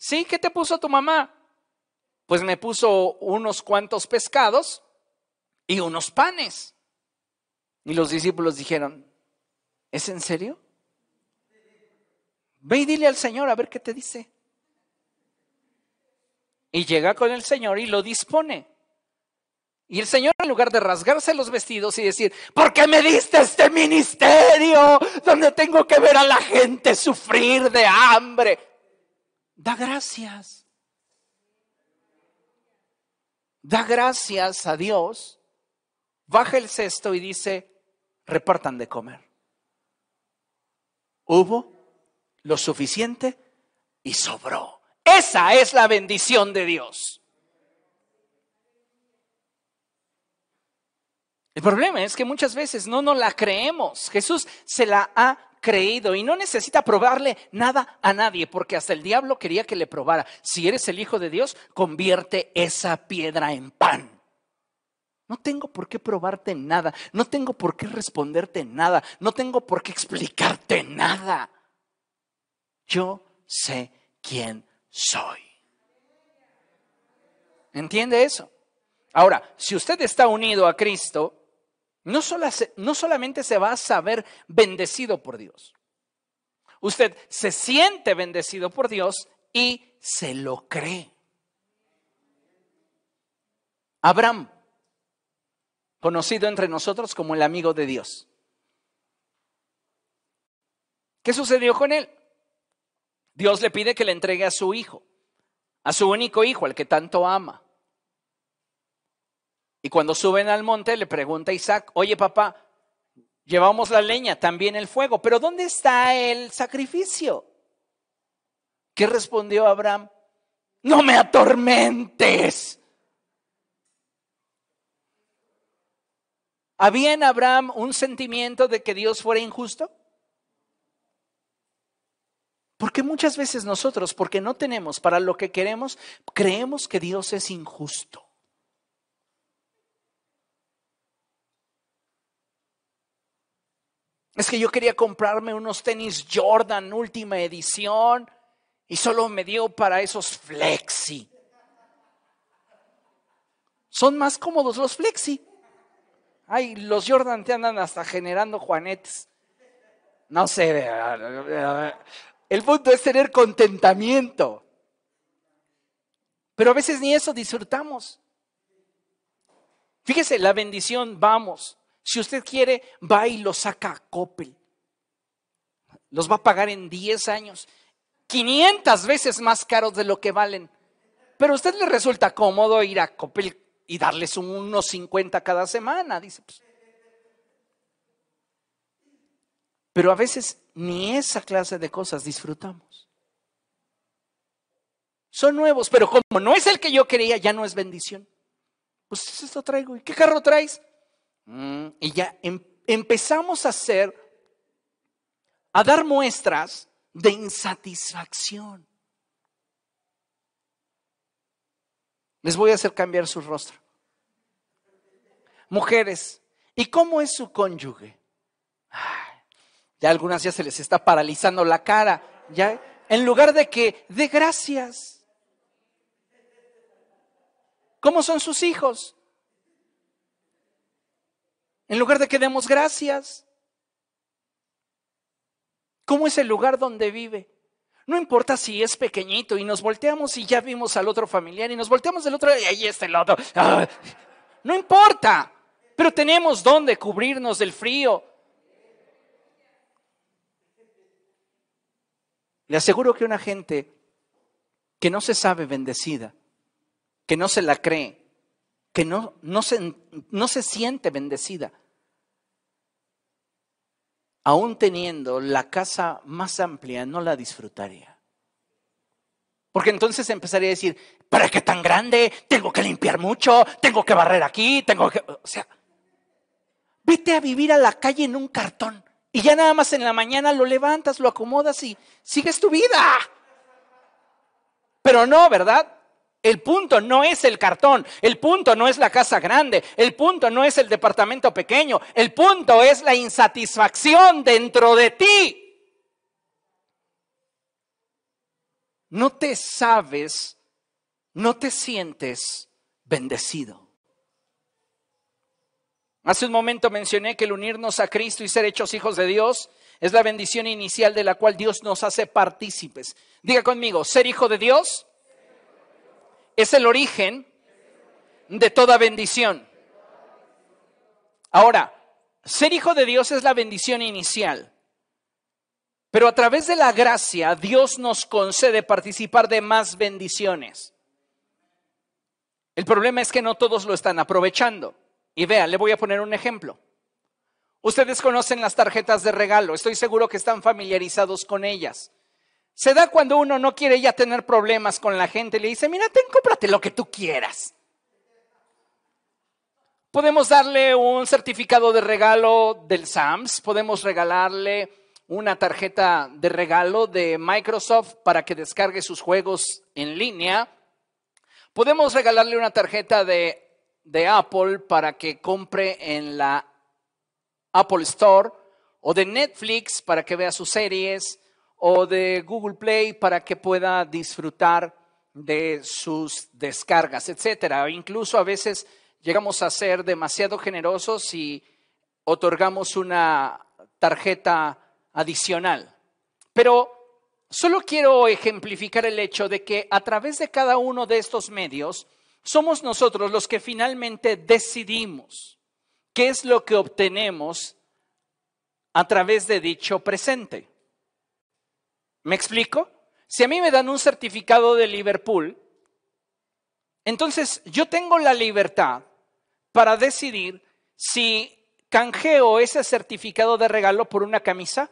¿Sí? ¿Qué te puso tu mamá? Pues me puso unos cuantos pescados y unos panes. Y los discípulos dijeron, ¿es en serio? Ve y dile al Señor a ver qué te dice. Y llega con el Señor y lo dispone. Y el Señor, en lugar de rasgarse los vestidos y decir, ¿por qué me diste este ministerio donde tengo que ver a la gente sufrir de hambre? Da gracias. Da gracias a Dios. Baja el cesto y dice, repartan de comer. Hubo lo suficiente y sobró. Esa es la bendición de Dios. El problema es que muchas veces no nos la creemos. Jesús se la ha creído y no necesita probarle nada a nadie, porque hasta el diablo quería que le probara. Si eres el Hijo de Dios, convierte esa piedra en pan. No tengo por qué probarte nada, no tengo por qué responderte nada, no tengo por qué explicarte nada. Yo sé quién soy. ¿Entiende eso? Ahora, si usted está unido a Cristo, no, no solamente se va a saber bendecido por Dios, usted se siente bendecido por Dios y se lo cree. Abraham, conocido entre nosotros como el amigo de Dios. ¿Qué sucedió con él? Dios le pide que le entregue a su hijo, a su único hijo, al que tanto ama. Y cuando suben al monte le pregunta Isaac, oye papá, llevamos la leña, también el fuego, pero ¿dónde está el sacrificio? ¿Qué respondió Abraham? No me atormentes. ¿Había en Abraham un sentimiento de que Dios fuera injusto? Porque muchas veces nosotros, porque no tenemos para lo que queremos, creemos que Dios es injusto. Es que yo quería comprarme unos tenis Jordan última edición y solo me dio para esos flexi. Son más cómodos los flexi. Ay, los Jordan te andan hasta generando juanetes. No sé. El punto es tener contentamiento. Pero a veces ni eso disfrutamos. Fíjese, la bendición, vamos. Si usted quiere, va y lo saca a Coppel. Los va a pagar en 10 años. 500 veces más caros de lo que valen. Pero a usted le resulta cómodo ir a Coppel y darles unos 50 cada semana. Dice, pues. Pero a veces ni esa clase de cosas disfrutamos. Son nuevos, pero como no es el que yo quería, ya no es bendición. Pues esto traigo. ¿Y qué carro traes? Mm, y ya em, empezamos a hacer, a dar muestras de insatisfacción. Les voy a hacer cambiar su rostro. Mujeres, ¿y cómo es su cónyuge? ya algunas ya se les está paralizando la cara. Ya, en lugar de que de gracias. ¿Cómo son sus hijos? En lugar de que demos gracias. ¿Cómo es el lugar donde vive? No importa si es pequeñito y nos volteamos y ya vimos al otro familiar y nos volteamos del otro y ahí está el otro. Ah, no importa, pero tenemos donde cubrirnos del frío. Le aseguro que una gente que no se sabe bendecida, que no se la cree, que no, no, se, no se siente bendecida, aún teniendo la casa más amplia, no la disfrutaría. Porque entonces empezaría a decir, ¿para qué tan grande? Tengo que limpiar mucho, tengo que barrer aquí, tengo que... O sea, vete a vivir a la calle en un cartón y ya nada más en la mañana lo levantas, lo acomodas y sigues tu vida. Pero no, ¿verdad? El punto no es el cartón, el punto no es la casa grande, el punto no es el departamento pequeño, el punto es la insatisfacción dentro de ti. No te sabes, no te sientes bendecido. Hace un momento mencioné que el unirnos a Cristo y ser hechos hijos de Dios es la bendición inicial de la cual Dios nos hace partícipes. Diga conmigo, ser hijo de Dios es el origen de toda bendición. Ahora, ser hijo de Dios es la bendición inicial. Pero a través de la gracia, Dios nos concede participar de más bendiciones. El problema es que no todos lo están aprovechando. Y vean, le voy a poner un ejemplo. Ustedes conocen las tarjetas de regalo, estoy seguro que están familiarizados con ellas. Se da cuando uno no quiere ya tener problemas con la gente, le dice, mira, ten, cómprate lo que tú quieras. Podemos darle un certificado de regalo del SAMS, podemos regalarle una tarjeta de regalo de Microsoft para que descargue sus juegos en línea. Podemos regalarle una tarjeta de, de Apple para que compre en la Apple Store o de Netflix para que vea sus series o de Google Play para que pueda disfrutar de sus descargas, etcétera. Incluso a veces llegamos a ser demasiado generosos y otorgamos una tarjeta adicional. Pero solo quiero ejemplificar el hecho de que a través de cada uno de estos medios somos nosotros los que finalmente decidimos qué es lo que obtenemos a través de dicho presente. ¿Me explico? Si a mí me dan un certificado de Liverpool, entonces yo tengo la libertad para decidir si canjeo ese certificado de regalo por una camisa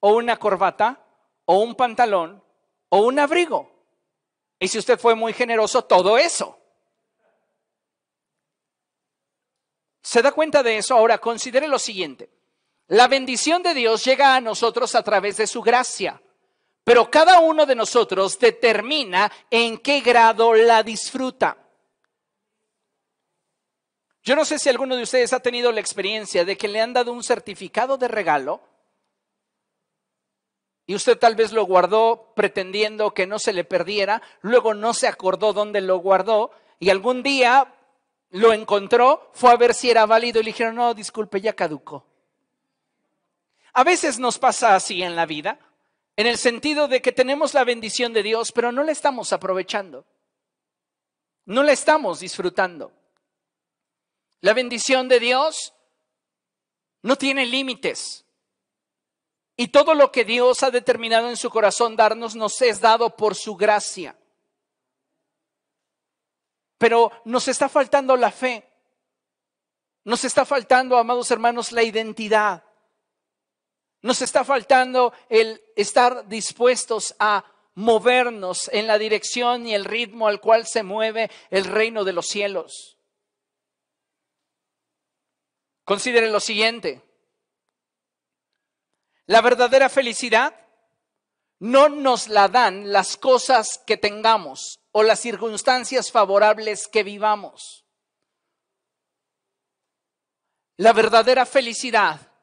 o una corbata o un pantalón o un abrigo. Y si usted fue muy generoso, todo eso. ¿Se da cuenta de eso? Ahora, considere lo siguiente. La bendición de Dios llega a nosotros a través de su gracia, pero cada uno de nosotros determina en qué grado la disfruta. Yo no sé si alguno de ustedes ha tenido la experiencia de que le han dado un certificado de regalo y usted tal vez lo guardó pretendiendo que no se le perdiera, luego no se acordó dónde lo guardó y algún día lo encontró, fue a ver si era válido y le dijeron, no, disculpe, ya caducó. A veces nos pasa así en la vida, en el sentido de que tenemos la bendición de Dios, pero no la estamos aprovechando. No la estamos disfrutando. La bendición de Dios no tiene límites. Y todo lo que Dios ha determinado en su corazón darnos nos es dado por su gracia. Pero nos está faltando la fe. Nos está faltando, amados hermanos, la identidad. Nos está faltando el estar dispuestos a movernos en la dirección y el ritmo al cual se mueve el reino de los cielos. Considere lo siguiente. La verdadera felicidad no nos la dan las cosas que tengamos o las circunstancias favorables que vivamos. La verdadera felicidad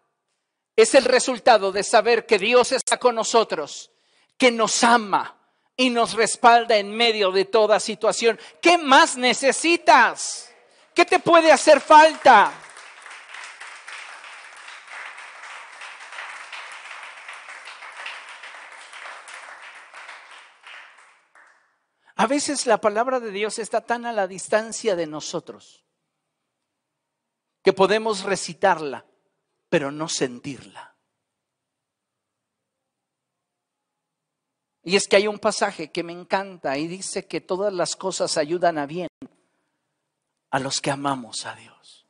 es el resultado de saber que Dios está con nosotros, que nos ama y nos respalda en medio de toda situación. ¿Qué más necesitas? ¿Qué te puede hacer falta? A veces la palabra de Dios está tan a la distancia de nosotros que podemos recitarla pero no sentirla. Y es que hay un pasaje que me encanta y dice que todas las cosas ayudan a bien a los que amamos a Dios.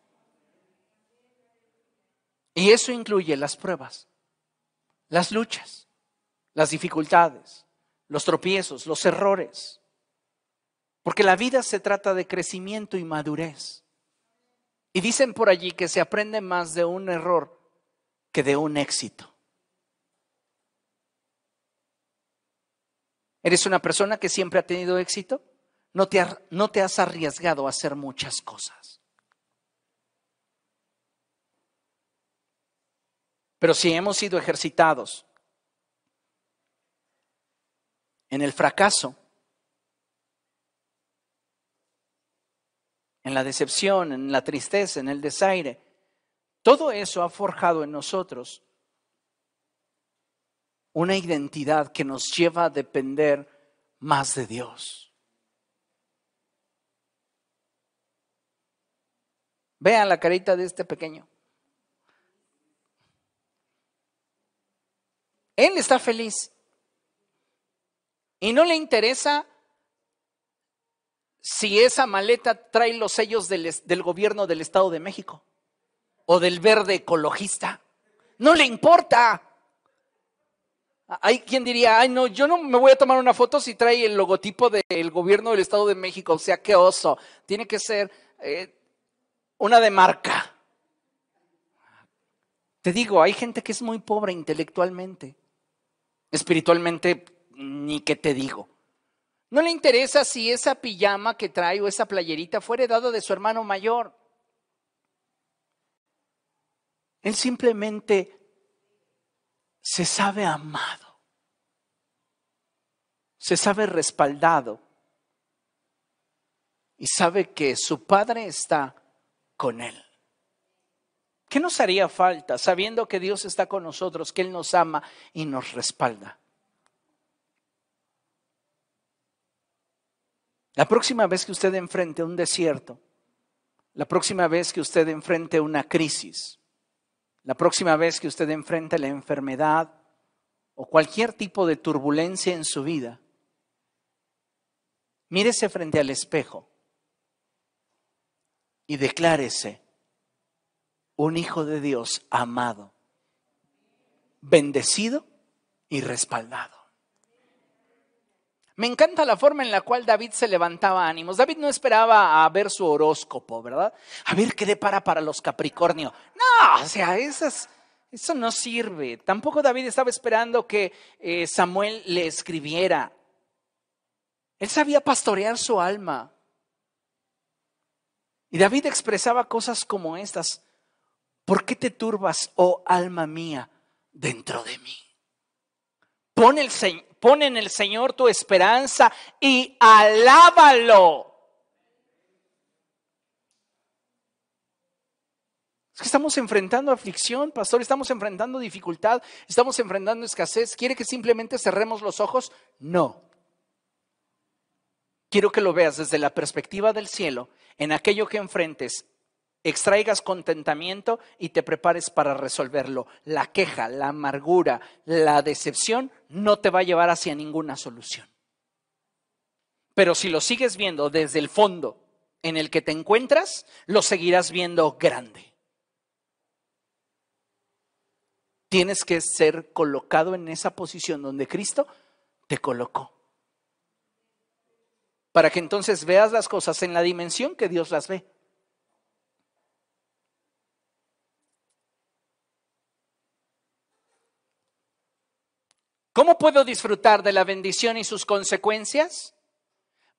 Y eso incluye las pruebas, las luchas, las dificultades, los tropiezos, los errores. Porque la vida se trata de crecimiento y madurez. Y dicen por allí que se aprende más de un error que de un éxito. ¿Eres una persona que siempre ha tenido éxito? No te, no te has arriesgado a hacer muchas cosas. Pero si hemos sido ejercitados en el fracaso, en la decepción, en la tristeza, en el desaire. Todo eso ha forjado en nosotros una identidad que nos lleva a depender más de Dios. Vean la carita de este pequeño. Él está feliz y no le interesa si esa maleta trae los sellos del, gobierno del Estado de México o del verde ecologista. No le importa. Hay quien diría, ay no, yo no me voy a tomar una foto si trae el logotipo del gobierno del Estado de México, o sea, qué oso. Tiene que ser eh, una de marca. Te digo, hay gente que es muy pobre intelectualmente, espiritualmente, ni que te digo. No le interesa si esa pijama que trae o esa playerita fue heredada de su hermano mayor. Él simplemente se sabe amado, se sabe respaldado y sabe que su Padre está con él. ¿Qué nos haría falta sabiendo que Dios está con nosotros, que Él nos ama y nos respalda? La próxima vez que usted enfrente un desierto, la próxima vez que usted enfrente una crisis, la próxima vez que usted enfrente la enfermedad o cualquier tipo de turbulencia en su vida, mírese frente al espejo y declárese un hijo de Dios amado, bendecido y respaldado. Me encanta la forma en la cual David se levantaba ánimos. David no esperaba a ver su horóscopo, ¿verdad? A ver qué depara para los Capricornio. No, o sea, eso no sirve. Tampoco David estaba esperando que eh, Samuel le escribiera. Él sabía pastorear su alma. Y David expresaba cosas como estas. ¿Por qué te turbas, oh alma mía, dentro de mí? Pon, el, pon en el Señor tu esperanza y alábalo. Es que estamos enfrentando aflicción, pastor, estamos enfrentando dificultad, estamos enfrentando escasez. ¿Quiere que simplemente cerremos los ojos? No. Quiero que lo veas desde la perspectiva del cielo, en aquello que enfrentes extraigas contentamiento y te prepares para resolverlo. La queja, la amargura, la decepción no te va a llevar hacia ninguna solución. Pero si lo sigues viendo desde el fondo en el que te encuentras, lo seguirás viendo grande. Tienes que ser colocado en esa posición donde Cristo te colocó. Para que entonces veas las cosas en la dimensión que Dios las ve. ¿Cómo puedo disfrutar de la bendición y sus consecuencias?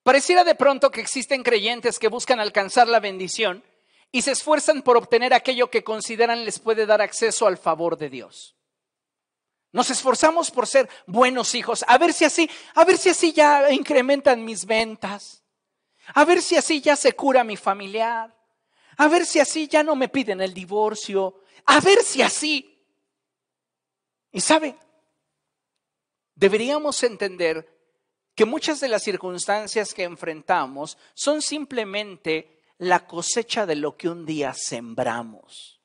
Pareciera de pronto que existen creyentes que buscan alcanzar la bendición y se esfuerzan por obtener aquello que consideran les puede dar acceso al favor de Dios. Nos esforzamos por ser buenos hijos, a ver si así, a ver si así ya incrementan mis ventas, a ver si así ya se cura mi familiar, a ver si así ya no me piden el divorcio, a ver si así. Y sabe, deberíamos entender que muchas de las circunstancias que enfrentamos son simplemente la cosecha de lo que un día sembramos.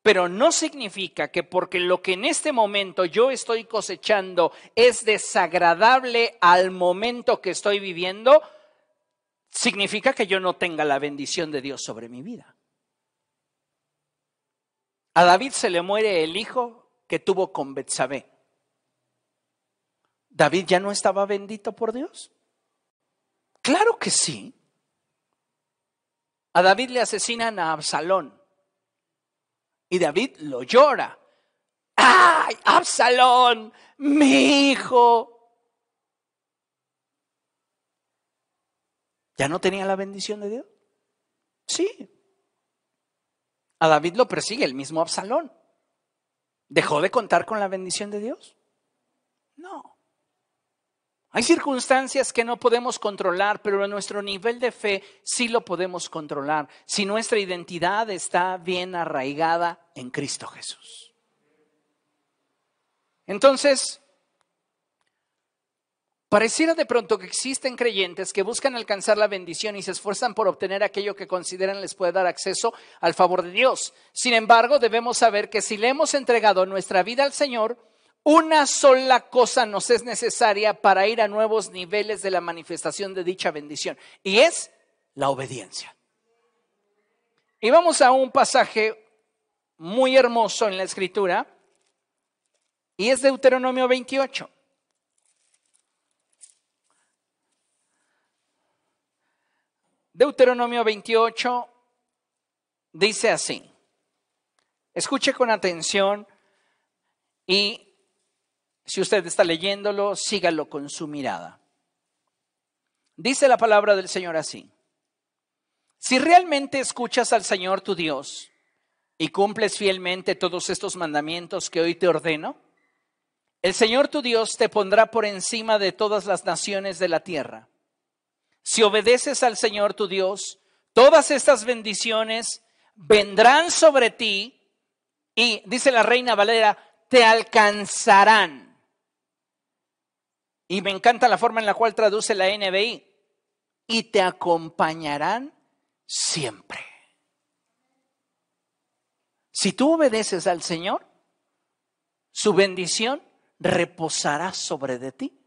Pero no significa que porque lo que en este momento yo estoy cosechando es desagradable al momento que estoy viviendo, significa que yo no tenga la bendición de Dios sobre mi vida. A David se le muere el hijo que tuvo con Betsabé. ¿David ya no estaba bendito por Dios? Claro que sí. A David le asesinan a Absalón y David lo llora. ¡Ay, Absalón, mi hijo! ¿Ya no tenía la bendición de Dios? Sí. A David lo persigue el mismo Absalón. ¿Dejó de contar con la bendición de Dios? No. Hay circunstancias que no podemos controlar, pero nuestro nivel de fe sí lo podemos controlar si nuestra identidad está bien arraigada en Cristo Jesús. Entonces, Pareciera de pronto que existen creyentes que buscan alcanzar la bendición y se esfuerzan por obtener aquello que consideran les puede dar acceso al favor de Dios. Sin embargo, debemos saber que si le hemos entregado nuestra vida al Señor, una sola cosa nos es necesaria para ir a nuevos niveles de la manifestación de dicha bendición, y es la obediencia. Y vamos a un pasaje muy hermoso en la escritura, y es Deuteronomio 28. Deuteronomio 28 dice así. Escuche con atención y si usted está leyéndolo, sígalo con su mirada. Dice la palabra del Señor así. Si realmente escuchas al Señor tu Dios y cumples fielmente todos estos mandamientos que hoy te ordeno, el Señor tu Dios te pondrá por encima de todas las naciones de la tierra si obedeces al Señor tu Dios, todas estas bendiciones vendrán sobre ti y, dice la reina Valera, te alcanzarán. Y me encanta la forma en la cual traduce la NBI. Y te acompañarán siempre. Si tú obedeces al Señor, su bendición reposará sobre de ti.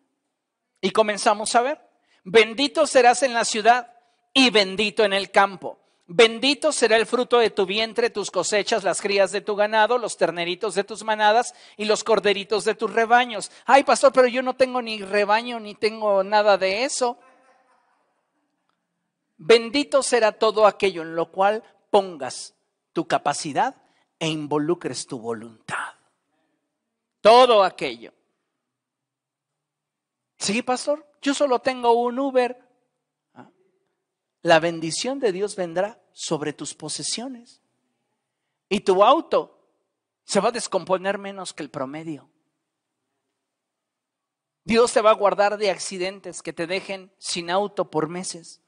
Y comenzamos a ver. Bendito serás en la ciudad y bendito en el campo. Bendito será el fruto de tu vientre, tus cosechas, las crías de tu ganado, los terneritos de tus manadas y los corderitos de tus rebaños. Ay, pastor, pero yo no tengo ni rebaño ni tengo nada de eso. Bendito será todo aquello en lo cual pongas tu capacidad e involucres tu voluntad. Todo aquello. Sí, pastor, yo solo tengo un Uber. ¿Ah? La bendición de Dios vendrá sobre tus posesiones. Y tu auto se va a descomponer menos que el promedio. Dios te va a guardar de accidentes que te dejen sin auto por meses,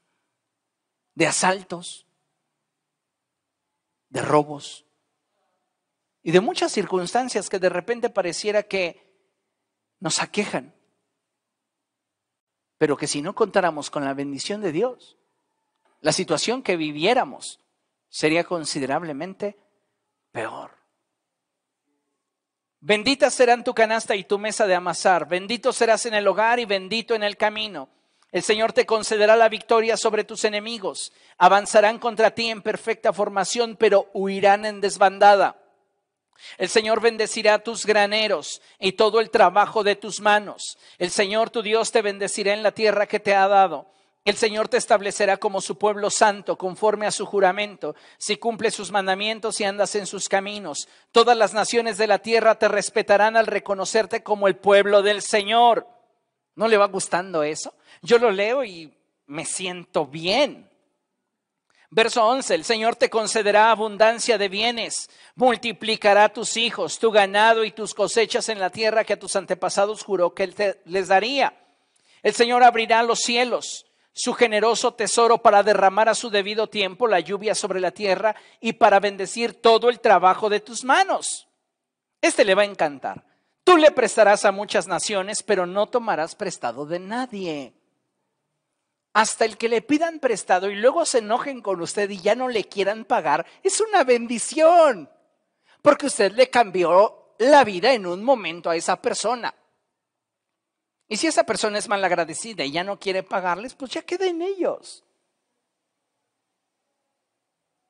de asaltos, de robos y de muchas circunstancias que de repente pareciera que nos aquejan pero que si no contáramos con la bendición de Dios, la situación que viviéramos sería considerablemente peor. Bendita serán tu canasta y tu mesa de amasar, bendito serás en el hogar y bendito en el camino. El Señor te concederá la victoria sobre tus enemigos. Avanzarán contra ti en perfecta formación, pero huirán en desbandada. El Señor bendecirá tus graneros y todo el trabajo de tus manos. El Señor tu Dios te bendecirá en la tierra que te ha dado. El Señor te establecerá como su pueblo santo, conforme a su juramento, si cumples sus mandamientos y andas en sus caminos. Todas las naciones de la tierra te respetarán al reconocerte como el pueblo del Señor. ¿No le va gustando eso? Yo lo leo y me siento bien. Verso 11, el Señor te concederá abundancia de bienes, multiplicará tus hijos, tu ganado y tus cosechas en la tierra que a tus antepasados juró que Él les daría. El Señor abrirá los cielos, su generoso tesoro para derramar a su debido tiempo la lluvia sobre la tierra y para bendecir todo el trabajo de tus manos. Este le va a encantar. Tú le prestarás a muchas naciones, pero no tomarás prestado de nadie hasta el que le pidan prestado y luego se enojen con usted y ya no le quieran pagar, es una bendición, porque usted le cambió la vida en un momento a esa persona. Y si esa persona es malagradecida y ya no quiere pagarles, pues ya queda en ellos.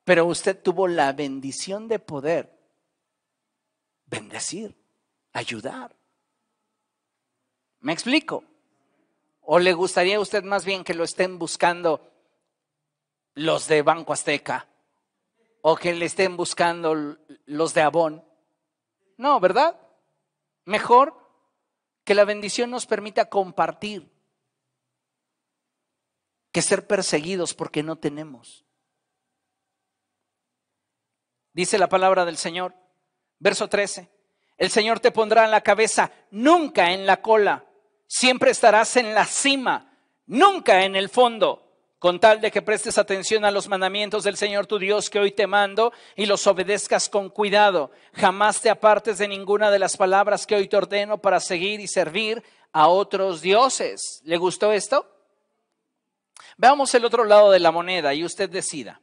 Pero usted tuvo la bendición de poder bendecir, ayudar. ¿Me explico? ¿O le gustaría a usted más bien que lo estén buscando los de Banco Azteca? ¿O que le estén buscando los de Avon? No, ¿verdad? Mejor que la bendición nos permita compartir que ser perseguidos porque no tenemos. Dice la palabra del Señor, verso 13, el Señor te pondrá en la cabeza, nunca en la cola Siempre estarás en la cima, nunca en el fondo con tal de que prestes atención a los mandamientos del Señor tu Dios que hoy te mando y los obedezcas con cuidado. Jamás te apartes de ninguna de las palabras que hoy te ordeno para seguir y servir a otros dioses. ¿Le gustó esto? Veamos el otro lado de la moneda y usted decida.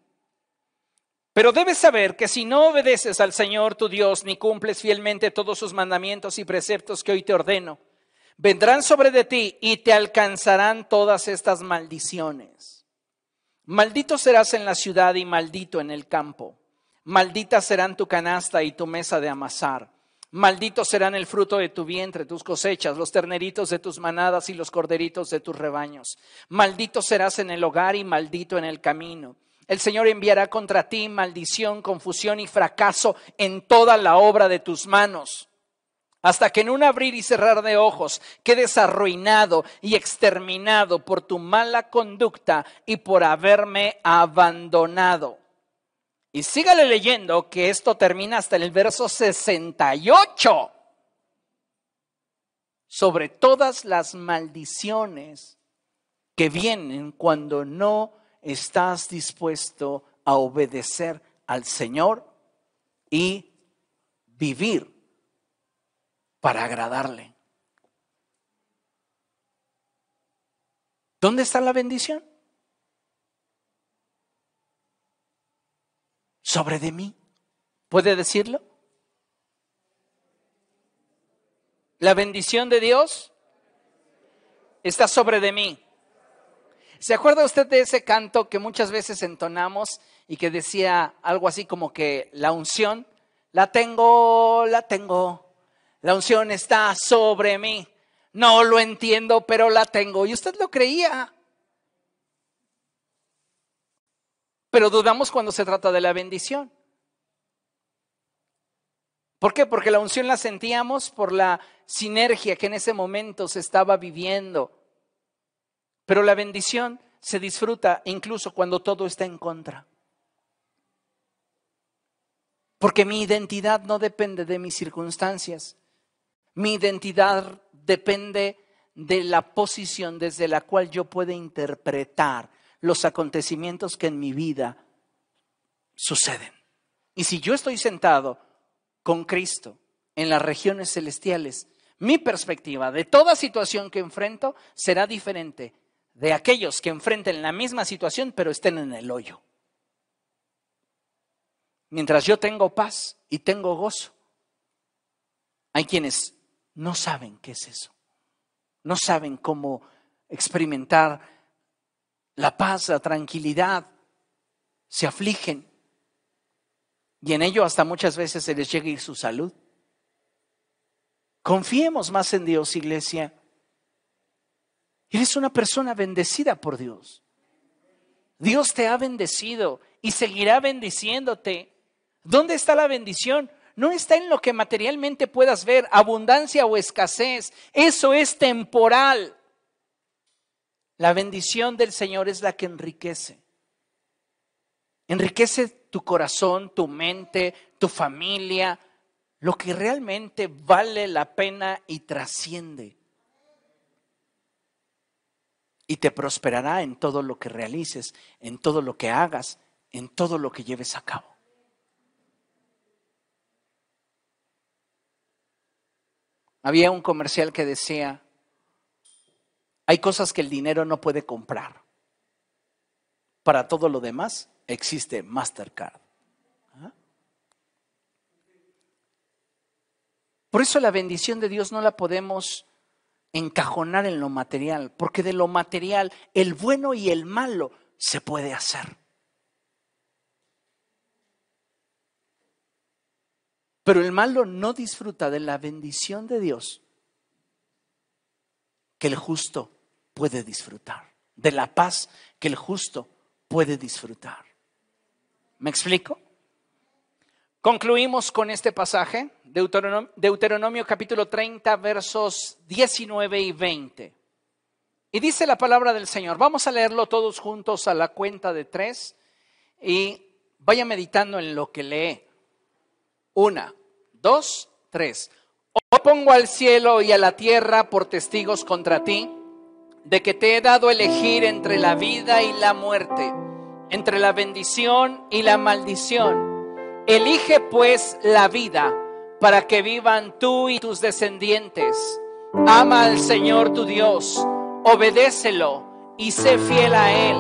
Pero debes saber que si no obedeces al Señor tu Dios ni cumples fielmente todos sus mandamientos y preceptos que hoy te ordeno, vendrán sobre de ti y te alcanzarán todas estas maldiciones. Maldito serás en la ciudad y maldito en el campo. Maldita serán tu canasta y tu mesa de amasar. Maldito serán el fruto de tu vientre, tus cosechas, los terneritos de tus manadas y los corderitos de tus rebaños. Maldito serás en el hogar y maldito en el camino. El Señor enviará contra ti maldición, confusión y fracaso en toda la obra de tus manos hasta que en un abrir y cerrar de ojos quedes arruinado y exterminado por tu mala conducta y por haberme abandonado. Y sígale leyendo que esto termina hasta el verso 68 sobre todas las maldiciones que vienen cuando no estás dispuesto a obedecer al Señor y vivir para agradarle. ¿Dónde está la bendición? Sobre de mí. ¿Puede decirlo? La bendición de Dios está sobre de mí. ¿Se acuerda usted de ese canto que muchas veces entonamos y que decía algo así como que la unción, la tengo, la tengo, la unción está sobre mí. No lo entiendo, pero la tengo. Y usted lo creía. Pero dudamos cuando se trata de la bendición. ¿Por qué? Porque la unción la sentíamos por la sinergia que en ese momento se estaba viviendo. Pero la bendición se disfruta incluso cuando todo está en contra. Porque mi identidad no depende de mis circunstancias. Mi identidad depende de la posición desde la cual yo puedo interpretar los acontecimientos que en mi vida suceden. Y si yo estoy sentado con Cristo en las regiones celestiales, mi perspectiva de toda situación que enfrento será diferente de aquellos que enfrenten la misma situación pero estén en el hoyo. Mientras yo tengo paz y tengo gozo, hay quienes no saben qué es eso. No saben cómo experimentar la paz, la tranquilidad. Se afligen. Y en ello hasta muchas veces se les llega su salud. Confiemos más en Dios, iglesia. Eres una persona bendecida por Dios. Dios te ha bendecido y seguirá bendiciéndote. ¿Dónde está la bendición? No está en lo que materialmente puedas ver, abundancia o escasez. Eso es temporal. La bendición del Señor es la que enriquece. Enriquece tu corazón, tu mente, tu familia, lo que realmente vale la pena y trasciende. Y te prosperará en todo lo que realices, en todo lo que hagas, en todo lo que lleves a cabo. Había un comercial que decía, hay cosas que el dinero no puede comprar. Para todo lo demás existe Mastercard. Por eso la bendición de Dios no la podemos encajonar en lo material, porque de lo material el bueno y el malo se puede hacer. Pero el malo no disfruta de la bendición de Dios que el justo puede disfrutar, de la paz que el justo puede disfrutar. ¿Me explico? Concluimos con este pasaje, Deuteronomio, Deuteronomio, capítulo 30, versos 19 y 20. Y dice la palabra del Señor. Vamos a leerlo todos juntos a la cuenta de tres y vaya meditando en lo que lee. Una, dos, tres. Hoy pongo al cielo y a la tierra por testigos contra ti, de que te he dado elegir entre la vida y la muerte, entre la bendición y la maldición. Elige pues la vida para que vivan tú y tus descendientes. Ama al Señor tu Dios, obedécelo y sé fiel a Él,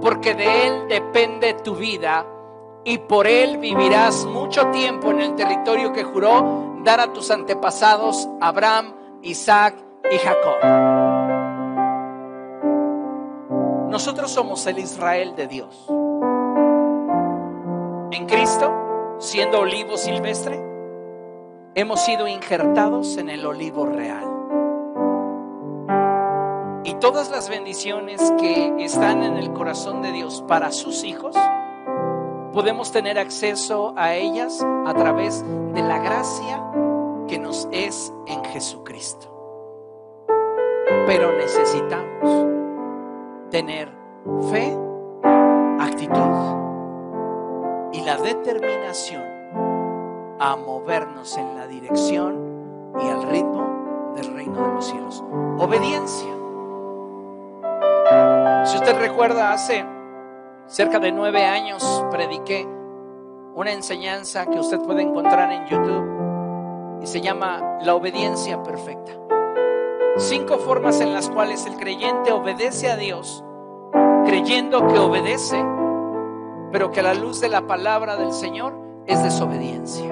porque de Él depende tu vida y por Él vivirás mucho tiempo en el territorio que juró dar a tus antepasados Abraham, Isaac y Jacob. Nosotros somos el Israel de Dios. En Cristo, siendo olivo silvestre, hemos sido injertados en el olivo real. Y todas las bendiciones que están en el corazón de Dios para sus hijos, podemos tener acceso a ellas a través de la gracia que nos es en Jesucristo. Pero necesitamos tener fe, actitud y la determinación a movernos en la dirección y al ritmo del reino de los cielos. Obediencia. Si usted recuerda, hace cerca de nueve años prediqué una enseñanza que usted puede encontrar en YouTube y se llama La obediencia perfecta. Cinco formas en las cuales el creyente obedece a Dios, creyendo que obedece, pero que a la luz de la palabra del Señor es desobediencia.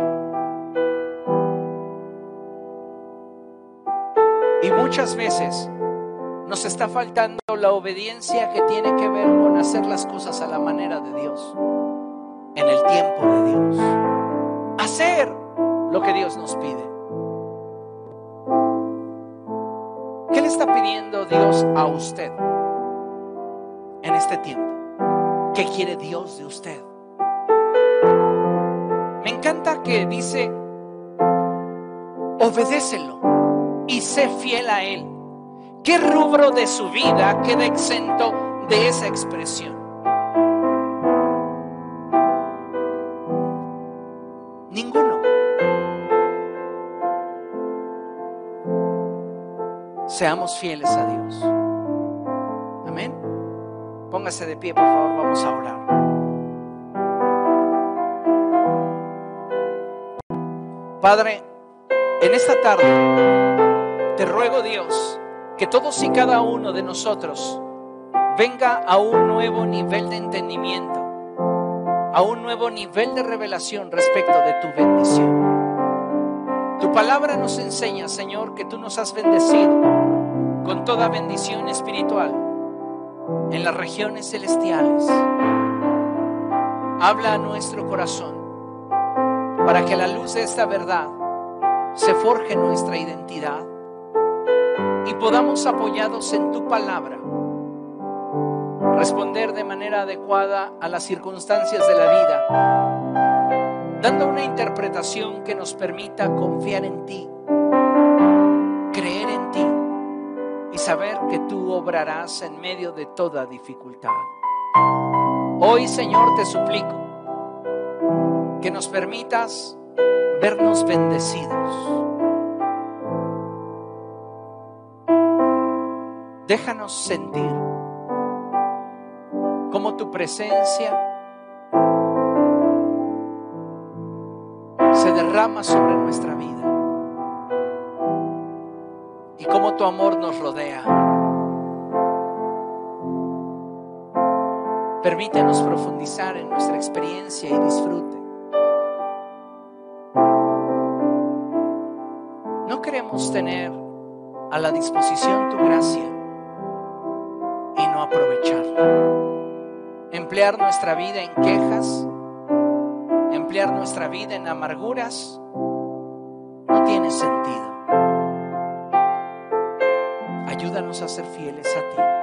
Y muchas veces nos está faltando la obediencia que tiene que ver con hacer las cosas a la manera de Dios, en el tiempo de Dios. Hacer lo que Dios nos pide. ¿Qué le está pidiendo Dios a usted en este tiempo? ¿Qué quiere Dios de usted? Me encanta que dice, obedécelo y sé fiel a Él. ¿Qué rubro de su vida queda exento de esa expresión? Ninguno. Seamos fieles a Dios. Amén. Póngase de pie, por favor, vamos a orar. Padre, en esta tarde te ruego Dios que todos y cada uno de nosotros venga a un nuevo nivel de entendimiento, a un nuevo nivel de revelación respecto de tu bendición. Tu palabra nos enseña, Señor, que tú nos has bendecido con toda bendición espiritual en las regiones celestiales. Habla a nuestro corazón para que a la luz de esta verdad se forje nuestra identidad y podamos apoyados en tu palabra responder de manera adecuada a las circunstancias de la vida, dando una interpretación que nos permita confiar en ti, creer en ti y saber que tú obrarás en medio de toda dificultad. Hoy, Señor, te suplico que nos permitas vernos bendecidos Déjanos sentir cómo tu presencia se derrama sobre nuestra vida y cómo tu amor nos rodea. Permítenos profundizar en nuestra experiencia y disfrute. No queremos tener a la disposición tu gracia emplear nuestra vida en quejas, emplear nuestra vida en amarguras, no tiene sentido. Ayúdanos a ser fieles a ti.